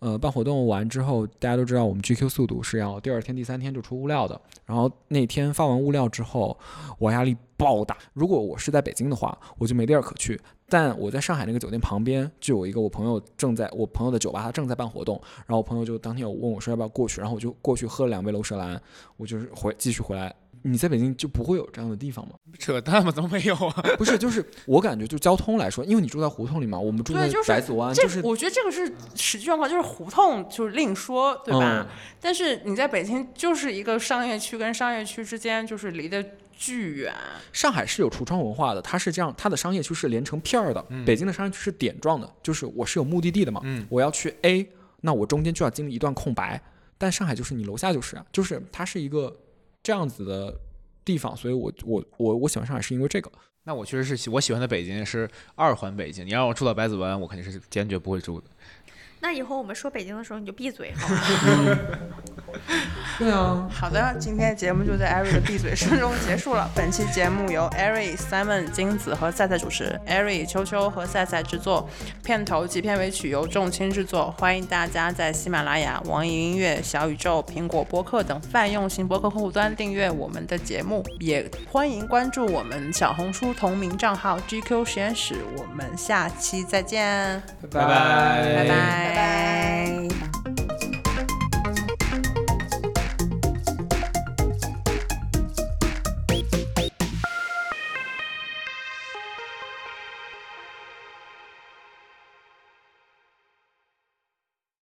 呃，办活动完之后，大家都知道我们 GQ 速度是要第二天、第三天就出物料的。然后那天发完物料之后，我压力爆大。如果我是在北京的话，我就没地儿可去。但我在上海那个酒店旁边就有一个我朋友正在我朋友的酒吧，他正在办活动。然后我朋友就当天有问我说要不要过去，然后我就过去喝了两杯楼舍兰，我就是回继续回来。你在北京就不会有这样的地方吗？扯淡吗？怎么没有啊？不是，就是我感觉，就交通来说，因为你住在胡同里嘛，我们住在白子湾，就是我觉得这个是实际状况，就是胡同就是另说，对吧？但是你在北京就是一个商业区跟商业区之间就是离得巨远。上海是有橱窗文化的，它是这样，它的商业区是连成片儿的。北京的商业区是点状的，就是我是有目的地的嘛。嗯，我要去 A，那我中间就要经历一段空白。但上海就是你楼下就是啊，就是它是一个。这样子的地方，所以我我我我喜欢上海是因为这个。那我确实是喜我喜欢的北京是二环北京，你让我住到百子湾，我肯定是坚决不会住的。那以后我们说北京的时候，你就闭嘴好吗？对啊。好的，今天节目就在艾瑞的闭嘴声中结束了。本期节目由艾瑞、Simon、金子和赛赛主持，艾瑞、秋秋和赛赛制作，片头及片尾曲由众卿制作。欢迎大家在喜马拉雅、网易云音乐、小宇宙、苹果播客等泛用型播客客户端订阅我们的节目，也欢迎关注我们小红书同名账号 GQ 实验室。我们下期再见，拜拜拜拜，拜拜。